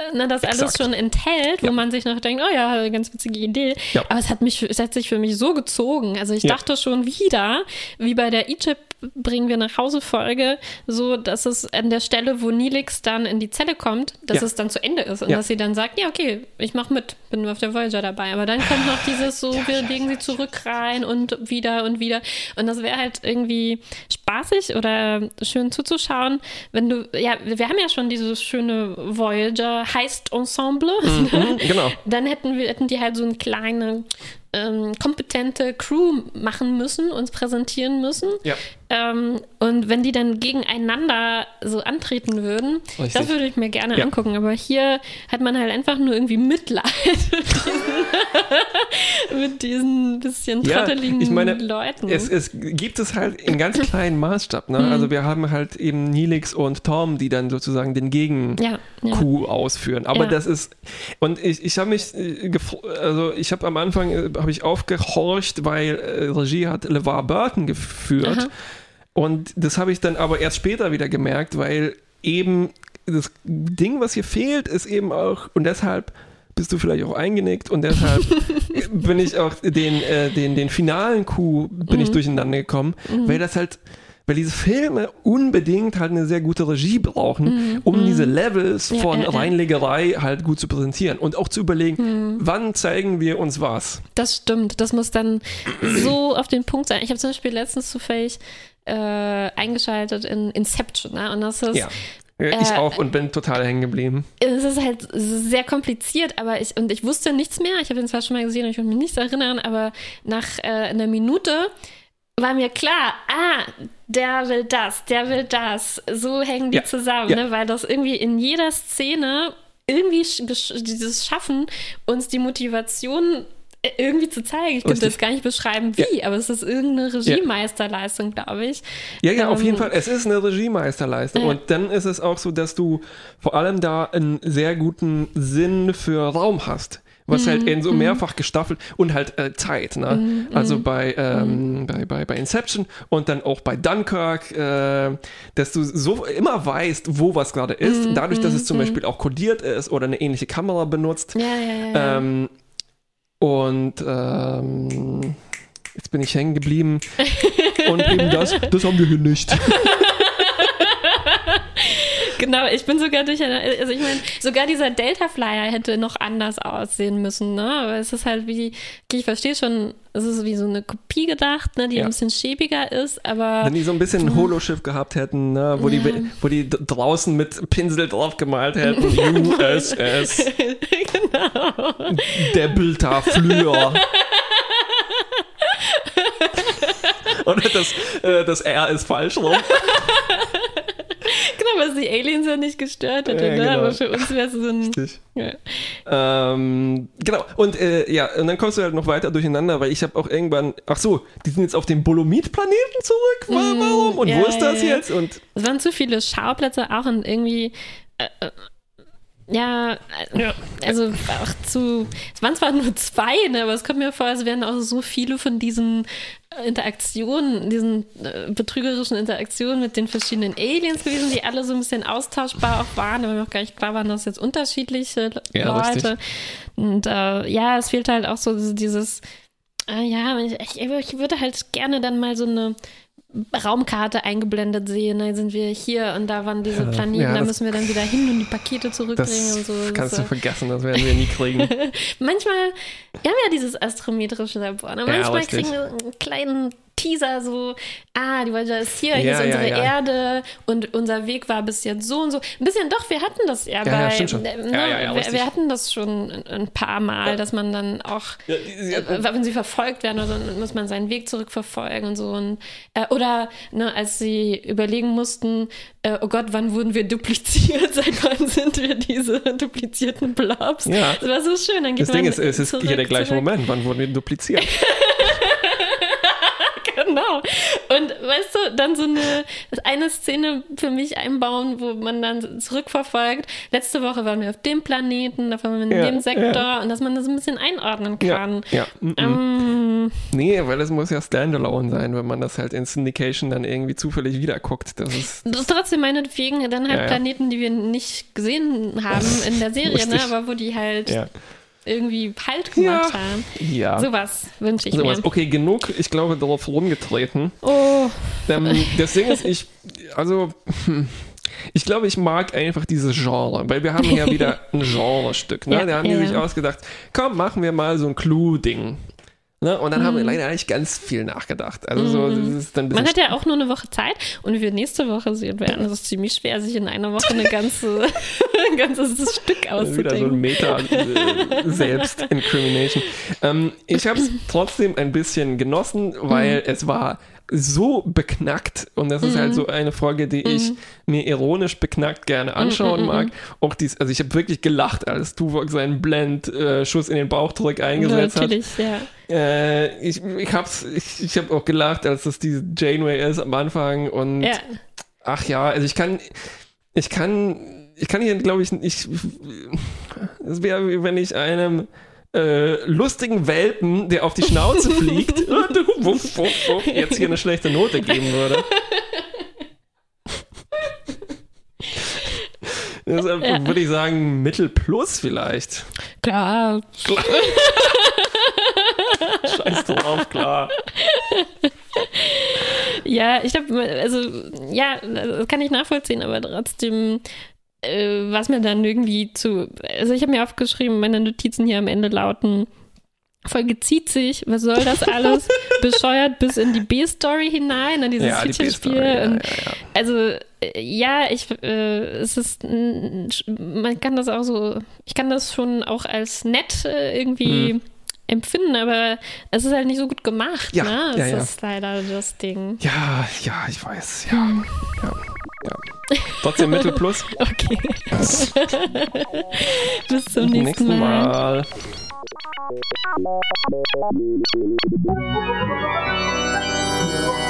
(laughs) ne, das Exakt. alles schon enthält, wo ja. man sich noch denkt, oh ja, ganz witzige Idee. Ja. Aber es hat mich, es hat sich für mich so gezogen. Also ich ja. dachte schon wieder, wie bei der Egypt bringen wir nach Hause Folge, so dass es an der Stelle, wo Nilix dann in die Zelle kommt, dass es dann zu Ende ist und dass sie dann sagt, ja, okay, ich mach mit, bin auf der Voyager dabei. Aber dann kommt noch dieses so, (laughs) wir legen sie zurück rein und wieder und wieder. Und das wäre halt irgendwie spaßig oder schön zuzuschauen, wenn du, ja, wir haben ja schon dieses schöne Voyager heißt Ensemble. Mhm, genau. (laughs) Dann hätten wir, hätten die halt so eine kleine ähm, kompetente Crew machen müssen, uns präsentieren müssen. Ja. Ähm, und wenn die dann gegeneinander so antreten würden, Richtig. das würde ich mir gerne ja. angucken. Aber hier hat man halt einfach nur irgendwie Mitleid (laughs) mit diesen, mit diesen bisschen trotteligen ja, ich meine, Leuten. Es, es, gibt es halt in ganz (clears throat) kleinen Maßstab. Ne? Mhm. Also wir haben halt eben Nilix und Tom, die dann sozusagen den Gegen-Coup ausführen. Aber das ist, und ich, ich habe mich, äh, also ich habe am Anfang äh, habe ich aufgehorcht, weil äh, Regie hat LeVar Burton geführt. Aha. Und das habe ich dann aber erst später wieder gemerkt, weil eben das Ding, was hier fehlt, ist eben auch, und deshalb bist du vielleicht auch eingenickt und deshalb (laughs) bin ich auch den, äh, den, den finalen Coup bin mhm. ich durcheinander gekommen, mhm. weil das halt weil diese Filme unbedingt halt eine sehr gute Regie brauchen, mm, um mm. diese Levels ja, von ja, Reinlegerei halt gut zu präsentieren und auch zu überlegen, mm. wann zeigen wir uns was. Das stimmt, das muss dann so auf den Punkt sein. Ich habe zum Beispiel letztens zufällig äh, eingeschaltet in Inception ne? und das ist ja. Ich äh, auch und bin total hängen geblieben. Es ist halt sehr kompliziert, aber ich, und ich wusste nichts mehr. Ich habe den zwar schon mal gesehen und ich konnte mich nicht erinnern, aber nach äh, einer Minute war mir klar, ah, der will das, der will das. So hängen die ja, zusammen, ja. Ne? weil das irgendwie in jeder Szene irgendwie dieses Schaffen, uns die Motivation irgendwie zu zeigen. Ich könnte das gar nicht beschreiben, wie, ja. aber es ist irgendeine Regiemeisterleistung, glaube ich. Ja, ja, ähm, auf jeden Fall. Es ist eine Regiemeisterleistung. Ja. Und dann ist es auch so, dass du vor allem da einen sehr guten Sinn für Raum hast was halt in so mhm. mehrfach gestaffelt und halt äh, Zeit. Ne? Mhm. Also bei, ähm, bei, bei, bei Inception und dann auch bei Dunkirk, äh, dass du so immer weißt, wo was gerade ist, dadurch, dass es zum Beispiel auch kodiert ist oder eine ähnliche Kamera benutzt. Ja, ja, ja. Ähm, und ähm, jetzt bin ich hängen geblieben. und eben das, das haben wir hier nicht. (laughs) genau, ich bin sogar durch also ich meine, sogar dieser Delta Flyer hätte noch anders aussehen müssen, ne? Aber es ist halt wie, ich verstehe schon, es ist wie so eine Kopie gedacht, ne, die ja. ein bisschen schäbiger ist, aber. Wenn die so ein bisschen ein Holoschiff gehabt hätten, ne, wo, ja. die, wo die draußen mit Pinsel drauf gemalt hätten, (laughs) USS. (laughs) genau. Delta Flyer. (laughs) Oder das, äh, das R ist falsch rum. Genau, was die Aliens ja nicht gestört hätte, ja, ne? Genau. aber für uns wäre es so ein. Richtig. Ja. Ähm, genau, und äh, ja, und dann kommst du halt noch weiter durcheinander, weil ich habe auch irgendwann, ach so, die sind jetzt auf dem Bolomid-Planeten zurück, mm, warum? Und ja, wo ist das jetzt? Und es waren zu viele Schauplätze auch und irgendwie. Äh, äh ja, ja, also auch zu, es waren zwar nur zwei, ne, aber es kommt mir vor, als wären auch so viele von diesen Interaktionen, diesen äh, betrügerischen Interaktionen mit den verschiedenen Aliens gewesen, die alle so ein bisschen austauschbar auch waren, aber mir auch gar nicht klar waren, dass jetzt unterschiedliche ja, Leute. Richtig. Und äh, ja, es fehlt halt auch so dieses Ah, ja, ich, ich würde halt gerne dann mal so eine Raumkarte eingeblendet sehen. Da sind wir hier und da waren diese Planeten, ja, da müssen wir dann wieder hin und die Pakete zurückbringen und so. Kannst so. du vergessen, das werden wir nie kriegen. (laughs) manchmal, wir haben ja dieses astrometrische Labor, ne? manchmal ja, kriegen wir einen kleinen Teaser so, ah, die Voyager ist hier, hier ist unsere ja, ja. Erde und unser Weg war bis jetzt so und so. Ein bisschen doch, wir hatten das ja, bei, äh, ne, wir, wir, hatten das schon ein, paar Mal, dass man dann auch, äh, wenn sie verfolgt werden, dann muss man seinen Weg zurückverfolgen und so. Und, äh, oder ne, als sie überlegen mussten, äh, oh Gott, wann wurden wir dupliziert? (laughs) Seit wann sind wir diese duplizierten Blobs? Ja. Das war so schön. Dann geht das Ding ist, es ist hier der gleiche zurück. Moment. Wann wurden wir dupliziert? (laughs) genau. Und weißt du, dann so eine, eine Szene für mich einbauen, wo man dann zurückverfolgt. Letzte Woche waren wir auf dem Planeten, da waren wir in ja, dem Sektor ja. und dass man das ein bisschen einordnen kann. Ja. ja. Ähm, nee, weil es muss ja standalone sein, wenn man das halt in Syndication dann irgendwie zufällig wiederguckt. Das ist, das ist trotzdem meinetwegen dann halt Planeten, die wir nicht gesehen haben (laughs) in der Serie, ne? aber wo die halt irgendwie Halt gemacht ja. haben. Ja. Sowas wünsche ich Sowas. mir. Okay, genug, ich glaube, darauf rumgetreten. Oh. Ähm, das Ding ist, ich, also, ich glaube, ich mag einfach dieses Genre, weil wir haben ja wieder (laughs) ein Genrestück. Ne? Ja, da haben ja. die sich ausgedacht, komm, machen wir mal so ein Clue-Ding. Ne? Und dann mhm. haben wir mhm. leider nicht ganz viel nachgedacht. Also so, mhm. ist Man hat ja auch nur eine Woche Zeit und wie wir nächste Woche sehen werden, ist es ziemlich schwer, sich in einer Woche eine ganze, (laughs) ein ganzes Stück auszudenken. Wieder so ein Meta-Selbst-Incrimination. Äh, ähm, ich habe es (laughs) trotzdem ein bisschen genossen, weil mhm. es war so beknackt und das ist halt mhm. halt so eine Folge, die mhm. ich mir ironisch beknackt gerne anschauen mhm, mag. Auch dies, also ich habe wirklich gelacht, als Tuvok seinen Blend-Schuss äh, in den Bauchdruck eingesetzt natürlich, hat. Ja. Äh, ich ich habe ich, ich hab auch gelacht, als das diese Janeway ist am Anfang und ja. ach ja, also ich kann ich kann ich kann hier glaube ich nicht es wäre wie wenn ich einem äh, lustigen Welpen, der auf die Schnauze fliegt, (laughs) jetzt hier eine schlechte Note geben würde. Deshalb ja. würde ich sagen, Mittel plus vielleicht. Klar. klar. Scheiß drauf, klar. Ja, ich glaube, also, ja, das kann ich nachvollziehen, aber trotzdem äh, was mir dann irgendwie zu. Also ich habe mir aufgeschrieben, meine Notizen hier am Ende lauten. Folge zieht sich, was soll das alles? (laughs) Bescheuert bis in die B-Story hinein, an dieses ja, Feature-Spiel. Ja, ja, also, äh, ja, ich, äh, es ist, man kann das auch so, ich kann das schon auch als nett äh, irgendwie hm. empfinden, aber es ist halt nicht so gut gemacht, ja, ne? Das ist leider das Ding. Ja, ja, ich weiß, ja. Hm. ja. Ja. Trotzdem (laughs) Mittel plus. Okay. (laughs) Bis zum nächsten, nächsten Mal. mal. Thank you.